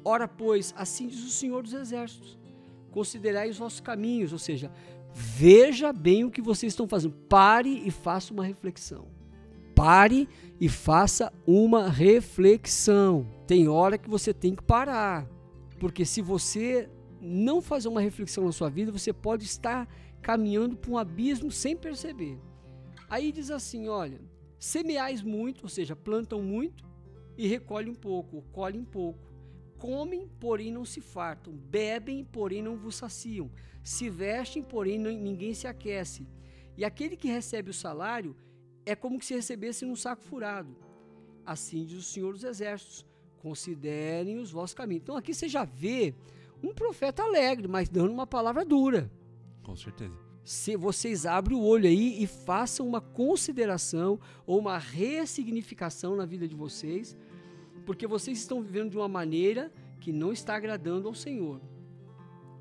Ora, pois, assim diz o Senhor dos Exércitos: considerai os vossos caminhos, ou seja, veja bem o que vocês estão fazendo, pare e faça uma reflexão. Pare e faça uma reflexão. Tem hora que você tem que parar. Porque se você não fazer uma reflexão na sua vida, você pode estar caminhando para um abismo sem perceber. Aí diz assim: olha, semeais muito, ou seja, plantam muito e recolhem um pouco, colhem pouco. Comem, porém não se fartam. Bebem, porém não vos saciam. Se vestem, porém ninguém se aquece. E aquele que recebe o salário é como se recebesse num saco furado. Assim diz o Senhor dos Exércitos: considerem os vossos caminhos. Então aqui você já vê um profeta alegre, mas dando uma palavra dura. Com certeza. Se vocês abrem o olho aí e façam uma consideração ou uma ressignificação na vida de vocês, porque vocês estão vivendo de uma maneira que não está agradando ao Senhor.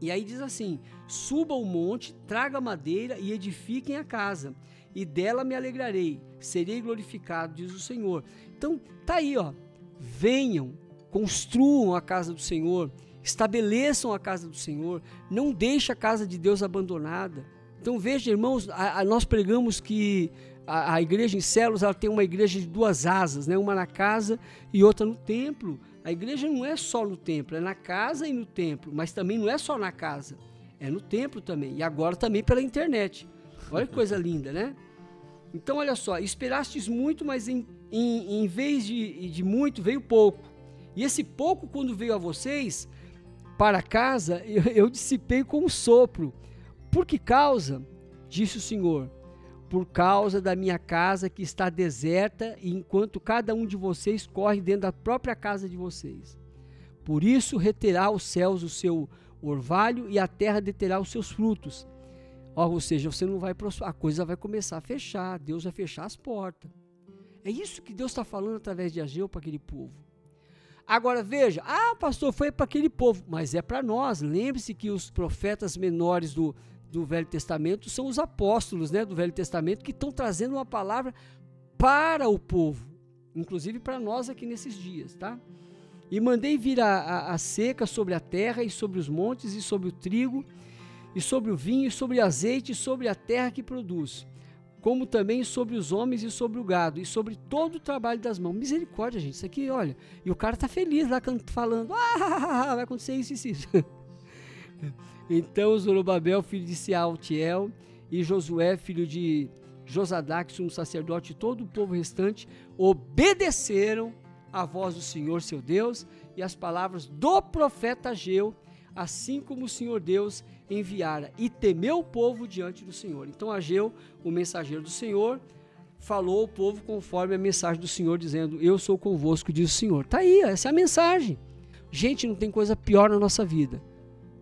E aí diz assim: suba o monte, traga madeira e edifiquem a casa e dela me alegrarei, serei glorificado, diz o Senhor. Então, tá aí, ó. Venham, construam a casa do Senhor, estabeleçam a casa do Senhor, não deixe a casa de Deus abandonada. Então veja, irmãos, a, a, nós pregamos que a, a, igreja em células ela tem uma igreja de duas asas, né? uma na casa e outra no templo. A igreja não é só no templo, é na casa e no templo, mas também não é só na casa, é no templo também. E agora também pela internet. Olha que coisa linda, né? Então, olha só, esperastes muito, mas em, em, em vez de, de muito, veio pouco. E esse pouco, quando veio a vocês, para casa, eu, eu dissipei com um sopro. Por que causa? Disse o Senhor. Por causa da minha casa que está deserta, e enquanto cada um de vocês corre dentro da própria casa de vocês. Por isso reterá os céus o seu orvalho e a terra deterá os seus frutos ou seja, você não vai a coisa vai começar a fechar, Deus vai fechar as portas. É isso que Deus está falando através de Ageu para aquele povo. Agora veja, ah, pastor, foi para aquele povo, mas é para nós. Lembre-se que os profetas menores do, do Velho Testamento são os apóstolos né, do Velho Testamento que estão trazendo uma palavra para o povo, inclusive para nós aqui nesses dias, tá? E mandei vir a, a, a seca sobre a terra e sobre os montes e sobre o trigo e sobre o vinho, e sobre o azeite, e sobre a terra que produz, como também sobre os homens e sobre o gado, e sobre todo o trabalho das mãos. Misericórdia, gente, isso aqui, olha. E o cara tá feliz lá falando, ah, vai acontecer isso e isso. então Zorobabel, filho de Sealtiel, e Josué, filho de Josadac, sumo sacerdote, e todo o povo restante, obedeceram à voz do Senhor seu Deus e as palavras do profeta Ageu, assim como o Senhor Deus enviara, e temeu o povo diante do Senhor. Então Ageu, o mensageiro do Senhor, falou ao povo conforme a mensagem do Senhor, dizendo: Eu sou convosco, diz o Senhor. Tá aí, essa é a mensagem. Gente, não tem coisa pior na nossa vida.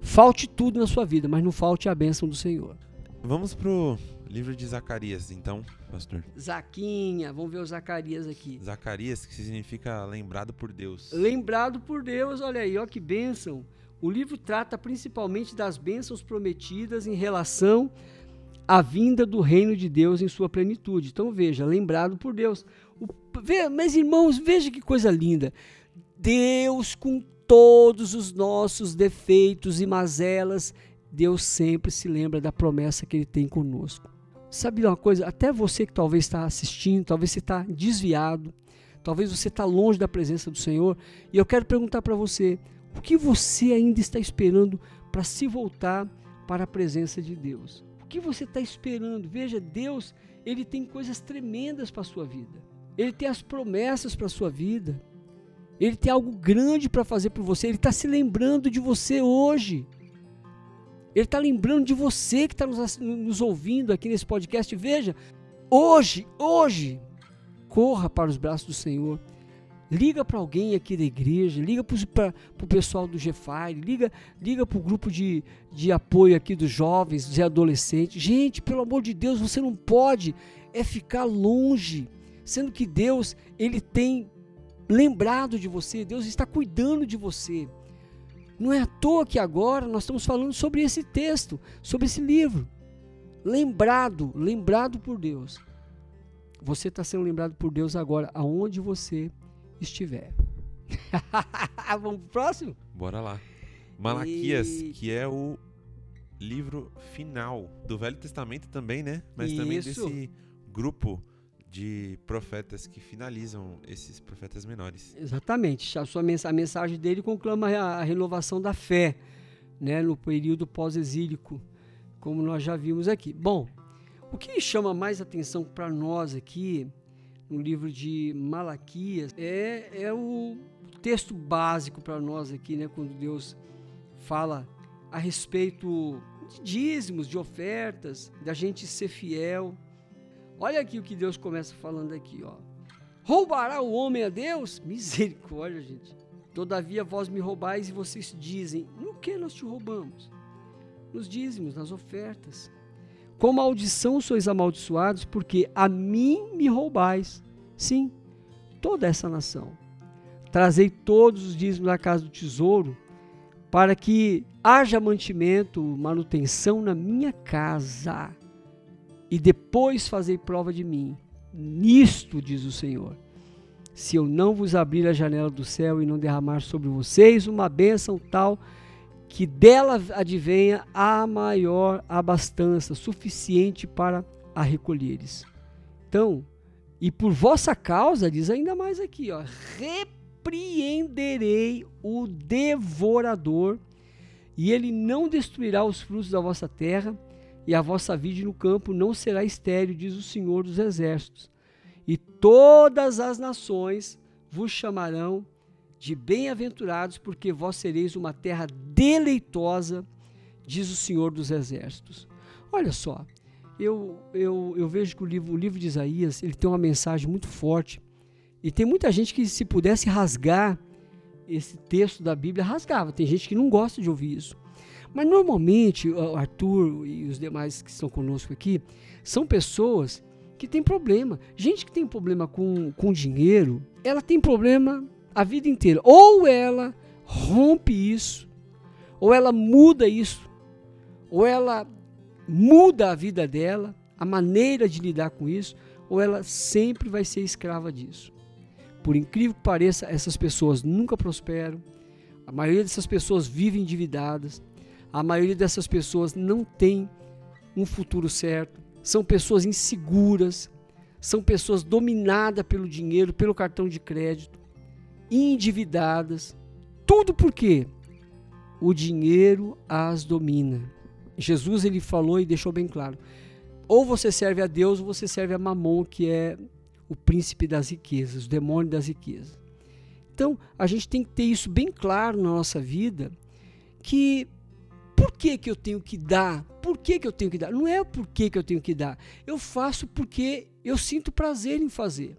Falte tudo na sua vida, mas não falte a bênção do Senhor. Vamos pro livro de Zacarias, então, pastor. Zaquinha, vamos ver o Zacarias aqui. Zacarias, que significa lembrado por Deus. Lembrado por Deus, olha aí, ó que bênção. O livro trata principalmente das bênçãos prometidas em relação à vinda do reino de Deus em sua plenitude. Então veja, lembrado por Deus. O, ve, mas irmãos, veja que coisa linda. Deus com todos os nossos defeitos e mazelas, Deus sempre se lembra da promessa que Ele tem conosco. Sabe uma coisa? Até você que talvez está assistindo, talvez você está desviado, talvez você está longe da presença do Senhor, e eu quero perguntar para você: o que você ainda está esperando para se voltar para a presença de Deus? O que você está esperando? Veja, Deus, Ele tem coisas tremendas para a sua vida. Ele tem as promessas para a sua vida. Ele tem algo grande para fazer por você. Ele está se lembrando de você hoje. Ele está lembrando de você que está nos, nos ouvindo aqui nesse podcast. Veja, hoje, hoje, corra para os braços do Senhor. Liga para alguém aqui da igreja, liga para o pessoal do GFI, liga, liga para o grupo de, de apoio aqui dos jovens, dos adolescentes. Gente, pelo amor de Deus, você não pode é ficar longe, sendo que Deus, Ele tem lembrado de você, Deus está cuidando de você. Não é à toa que agora nós estamos falando sobre esse texto, sobre esse livro. Lembrado, lembrado por Deus. Você está sendo lembrado por Deus agora, aonde você estiver. Vamos pro próximo? Bora lá. Malaquias, e... que é o livro final do Velho Testamento também, né? Mas Isso. também desse grupo de profetas que finalizam esses profetas menores. Exatamente. A, sua a mensagem dele conclama a renovação da fé, né, no período pós-exílico, como nós já vimos aqui. Bom, o que chama mais atenção para nós aqui no livro de Malaquias, é, é o texto básico para nós aqui, né, quando Deus fala a respeito de dízimos, de ofertas, da gente ser fiel. Olha aqui o que Deus começa falando aqui, ó. Roubará o homem a Deus? Misericórdia, gente. Todavia vós me roubais e vocês dizem: No que nós te roubamos? Nos dízimos, nas ofertas. Com maldição sois amaldiçoados, porque a mim me roubais. Sim, toda essa nação. Trazei todos os dízimos da casa do tesouro, para que haja mantimento, manutenção na minha casa. E depois fazei prova de mim. Nisto, diz o Senhor. Se eu não vos abrir a janela do céu e não derramar sobre vocês uma bênção tal que dela advenha a maior abastança, suficiente para a recolheres. Então, e por vossa causa, diz ainda mais aqui, ó, repreenderei o devorador, e ele não destruirá os frutos da vossa terra, e a vossa vide no campo não será estéril, diz o Senhor dos Exércitos. E todas as nações vos chamarão de bem-aventurados, porque vós sereis uma terra deleitosa, diz o Senhor dos Exércitos. Olha só, eu, eu, eu vejo que o livro, o livro de Isaías ele tem uma mensagem muito forte. E tem muita gente que, se pudesse rasgar esse texto da Bíblia, rasgava. Tem gente que não gosta de ouvir isso. Mas normalmente, o Arthur e os demais que estão conosco aqui, são pessoas que têm problema. Gente que tem problema com, com dinheiro, ela tem problema a vida inteira. Ou ela rompe isso, ou ela muda isso, ou ela muda a vida dela, a maneira de lidar com isso, ou ela sempre vai ser escrava disso. Por incrível que pareça, essas pessoas nunca prosperam. A maioria dessas pessoas vivem endividadas. A maioria dessas pessoas não tem um futuro certo. São pessoas inseguras. São pessoas dominadas pelo dinheiro, pelo cartão de crédito, endividadas. Tudo por quê? O dinheiro as domina. Jesus ele falou e deixou bem claro: ou você serve a Deus ou você serve a Mamon, que é o príncipe das riquezas, o demônio das riquezas. Então, a gente tem que ter isso bem claro na nossa vida, que por que, que eu tenho que dar? Por que, que eu tenho que dar? Não é por que, que eu tenho que dar. Eu faço porque eu sinto prazer em fazer.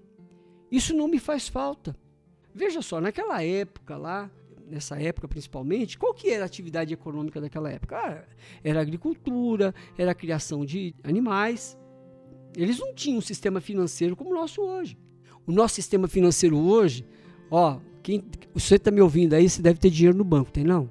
Isso não me faz falta. Veja só, naquela época lá, nessa época principalmente, qual que era a atividade econômica daquela época? Ah, era agricultura, era a criação de animais. Eles não tinham um sistema financeiro como o nosso hoje. O nosso sistema financeiro hoje, ó, quem, você está me ouvindo aí, você deve ter dinheiro no banco, tem não?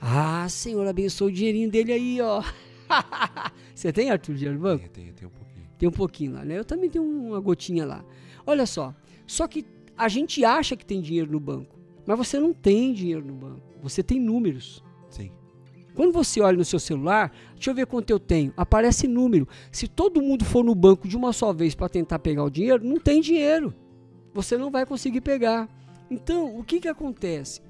Ah, Senhor, abençoe o dinheirinho dele aí, ó. você tem, Arthur, dinheiro no banco? Tem, tem um pouquinho. Tem um pouquinho lá, né? Eu também tenho uma gotinha lá. Olha só, só que a gente acha que tem dinheiro no banco. Mas você não tem dinheiro no banco. Você tem números. Sim. Quando você olha no seu celular, deixa eu ver quanto eu tenho. Aparece número. Se todo mundo for no banco de uma só vez para tentar pegar o dinheiro, não tem dinheiro. Você não vai conseguir pegar. Então, o que, que acontece?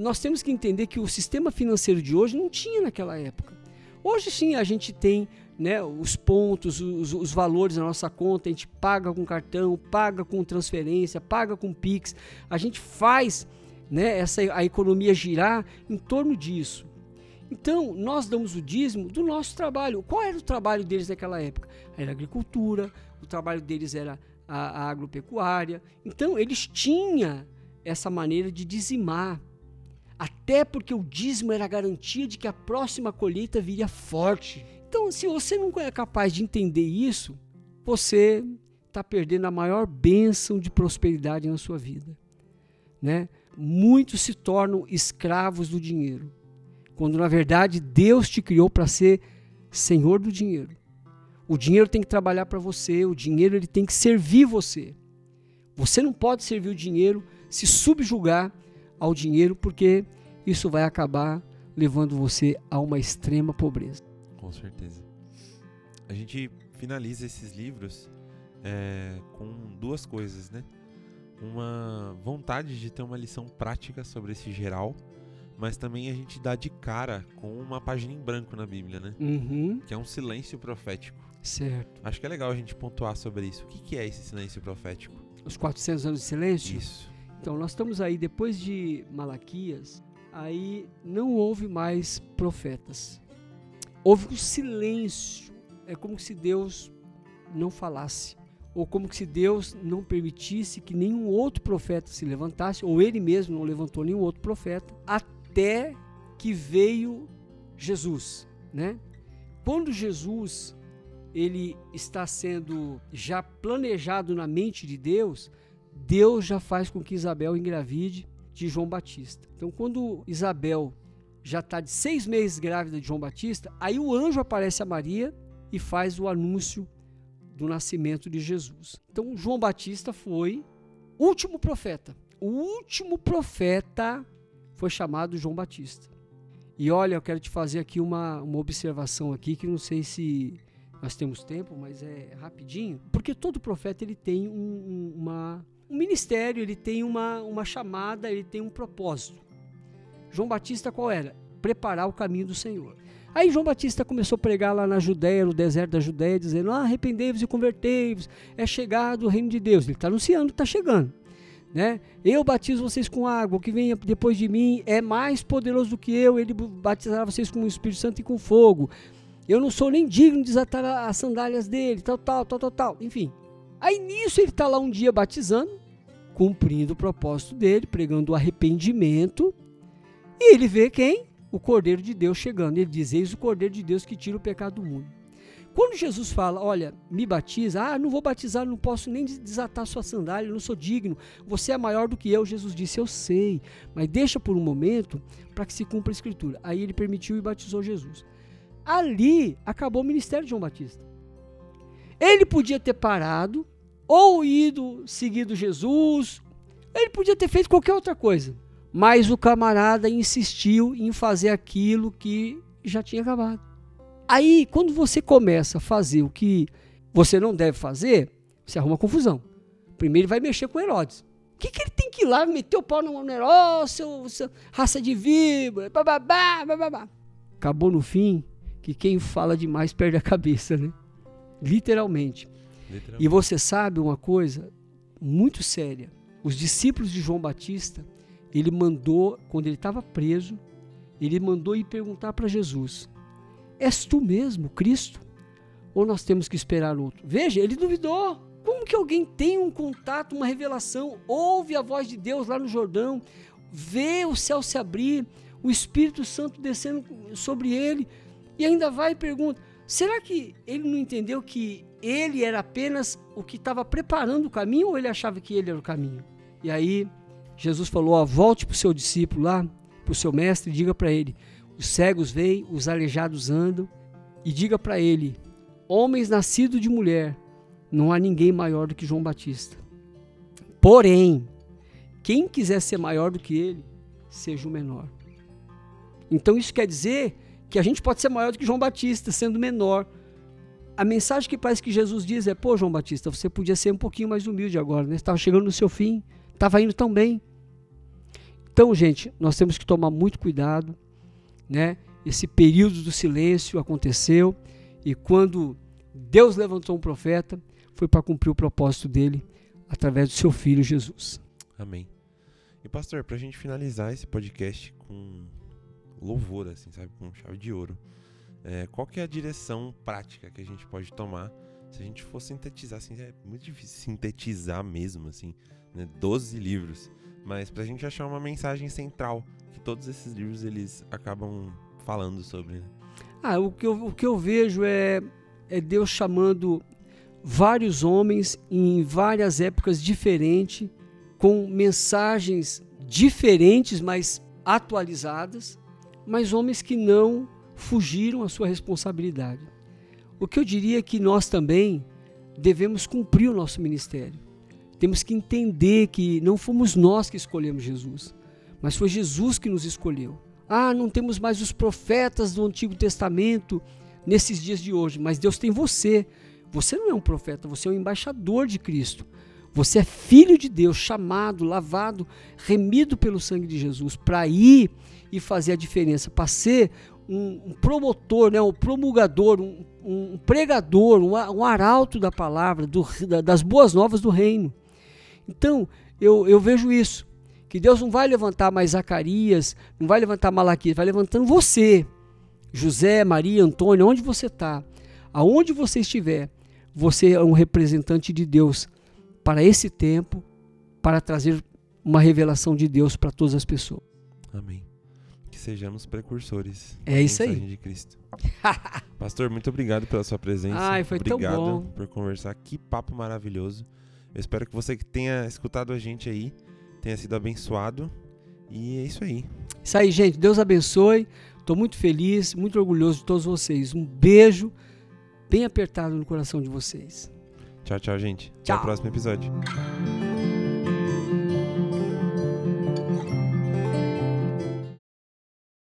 Nós temos que entender que o sistema financeiro de hoje não tinha naquela época. Hoje sim a gente tem né, os pontos, os, os, valores na nossa conta, a gente paga com cartão, paga com transferência, paga com Pix, a gente faz né, essa, a economia girar em torno disso. Então, nós damos o dízimo do nosso trabalho. Qual era o trabalho deles naquela época? Era agricultura, o trabalho deles era a, a agropecuária. Então, eles tinham essa maneira de dizimar. Até porque o dízimo era garantia de que a próxima colheita viria forte. Então, se você não é capaz de entender isso, você está perdendo a maior bênção de prosperidade na sua vida. Né? Muitos se tornam escravos do dinheiro, quando na verdade Deus te criou para ser senhor do dinheiro. O dinheiro tem que trabalhar para você, o dinheiro ele tem que servir você. Você não pode servir o dinheiro, se subjugar ao dinheiro, porque isso vai acabar levando você a uma extrema pobreza. Com certeza. A gente finaliza esses livros é, com duas coisas, né? Uma vontade de ter uma lição prática sobre esse geral, mas também a gente dá de cara com uma página em branco na Bíblia, né? Uhum. Que é um silêncio profético. Certo. Acho que é legal a gente pontuar sobre isso. O que, que é esse silêncio profético? Os 400 anos de silêncio? Isso. Então, nós estamos aí, depois de Malaquias, aí não houve mais profetas houve um silêncio. É como se Deus não falasse, ou como se Deus não permitisse que nenhum outro profeta se levantasse, ou ele mesmo não levantou nenhum outro profeta, até que veio Jesus, né? Quando Jesus ele está sendo já planejado na mente de Deus, Deus já faz com que Isabel engravide de João Batista. Então, quando Isabel já está de seis meses grávida de João Batista, aí o anjo aparece a Maria e faz o anúncio do nascimento de Jesus. Então, João Batista foi último profeta. O último profeta foi chamado João Batista. E olha, eu quero te fazer aqui uma, uma observação aqui que não sei se nós temos tempo, mas é rapidinho. Porque todo profeta ele tem um, uma, um ministério, ele tem uma, uma chamada, ele tem um propósito. João Batista qual era? Preparar o caminho do Senhor. Aí João Batista começou a pregar lá na Judéia, no deserto da Judéia, dizendo: ah, arrependei-vos e convertei-vos, é chegado o reino de Deus. Ele está anunciando está chegando. Né? Eu batizo vocês com água, o que vem depois de mim é mais poderoso do que eu, ele batizará vocês com o Espírito Santo e com fogo. Eu não sou nem digno de desatar as sandálias dele, tal, tal, tal, tal, tal. Enfim. Aí nisso ele está lá um dia batizando, cumprindo o propósito dele, pregando o arrependimento, e ele vê quem? O Cordeiro de Deus chegando. Ele diz: Eis o Cordeiro de Deus que tira o pecado do mundo. Quando Jesus fala, olha, me batiza, ah, não vou batizar, não posso nem desatar sua sandália, não sou digno, você é maior do que eu. Jesus disse, eu sei, mas deixa por um momento para que se cumpra a escritura. Aí ele permitiu e batizou Jesus. Ali acabou o ministério de João Batista. Ele podia ter parado, ou ido seguido Jesus, ele podia ter feito qualquer outra coisa. Mas o camarada insistiu em fazer aquilo que já tinha acabado. Aí, quando você começa a fazer o que você não deve fazer, você arruma confusão. Primeiro ele vai mexer com Herodes. O que, que ele tem que ir lá meter o pau no Herodes, seu, seu, raça de víbora, bababá, bababá. Acabou no fim que quem fala demais perde a cabeça, né? Literalmente. Literalmente. E você sabe uma coisa muito séria. Os discípulos de João Batista ele mandou, quando ele estava preso, ele mandou ir perguntar para Jesus: És tu mesmo, Cristo? Ou nós temos que esperar outro? Veja, ele duvidou. Como que alguém tem um contato, uma revelação, ouve a voz de Deus lá no Jordão, vê o céu se abrir, o Espírito Santo descendo sobre ele, e ainda vai e pergunta: será que ele não entendeu que ele era apenas o que estava preparando o caminho ou ele achava que ele era o caminho? E aí Jesus falou: ó, volte para o seu discípulo lá, para o seu mestre, e diga para ele: os cegos veem, os aleijados andam, e diga para ele: homens nascidos de mulher, não há ninguém maior do que João Batista. Porém, quem quiser ser maior do que ele, seja o menor. Então isso quer dizer que a gente pode ser maior do que João Batista, sendo menor. A mensagem que parece que Jesus diz é: pô, João Batista, você podia ser um pouquinho mais humilde agora, né? Estava chegando no seu fim, estava indo tão bem. Então, gente, nós temos que tomar muito cuidado, né? Esse período do silêncio aconteceu e quando Deus levantou um profeta, foi para cumprir o propósito dele através do seu filho Jesus. Amém. E pastor, para a gente finalizar esse podcast com louvor, assim, sabe, com chave de ouro, é, qual que é a direção prática que a gente pode tomar? Se a gente for sintetizar, assim, é muito difícil sintetizar mesmo, assim, né, 12 livros. Mas pra gente achar uma mensagem central que todos esses livros eles acabam falando sobre. Né? Ah, o que eu, o que eu vejo é, é Deus chamando vários homens em várias épocas diferentes, com mensagens diferentes, mas atualizadas, mas homens que não fugiram à sua responsabilidade. O que eu diria é que nós também devemos cumprir o nosso ministério. Temos que entender que não fomos nós que escolhemos Jesus, mas foi Jesus que nos escolheu. Ah, não temos mais os profetas do Antigo Testamento nesses dias de hoje, mas Deus tem você. Você não é um profeta, você é um embaixador de Cristo. Você é filho de Deus, chamado, lavado, remido pelo sangue de Jesus, para ir e fazer a diferença, para ser um, promotor, né, um promulgador, um, um pregador, um, um, arauto da palavra, do, das boas novas do reino. Então, eu, eu vejo isso. Que Deus não vai levantar mais Zacarias, não vai levantar Malaquias, vai levantando você. José, Maria, Antônio, onde você está, aonde você estiver, você é um representante de Deus para esse tempo, para trazer uma revelação de Deus para todas as pessoas. Amém. Que sejamos precursores é isso aí. de Cristo. Pastor, muito obrigado pela sua presença. Ai, foi obrigado tão bom. por conversar. Que papo maravilhoso. Eu espero que você que tenha escutado a gente aí tenha sido abençoado. E é isso aí. Isso aí, gente. Deus abençoe. Estou muito feliz, muito orgulhoso de todos vocês. Um beijo bem apertado no coração de vocês. Tchau, tchau, gente. Tchau. Até o próximo episódio.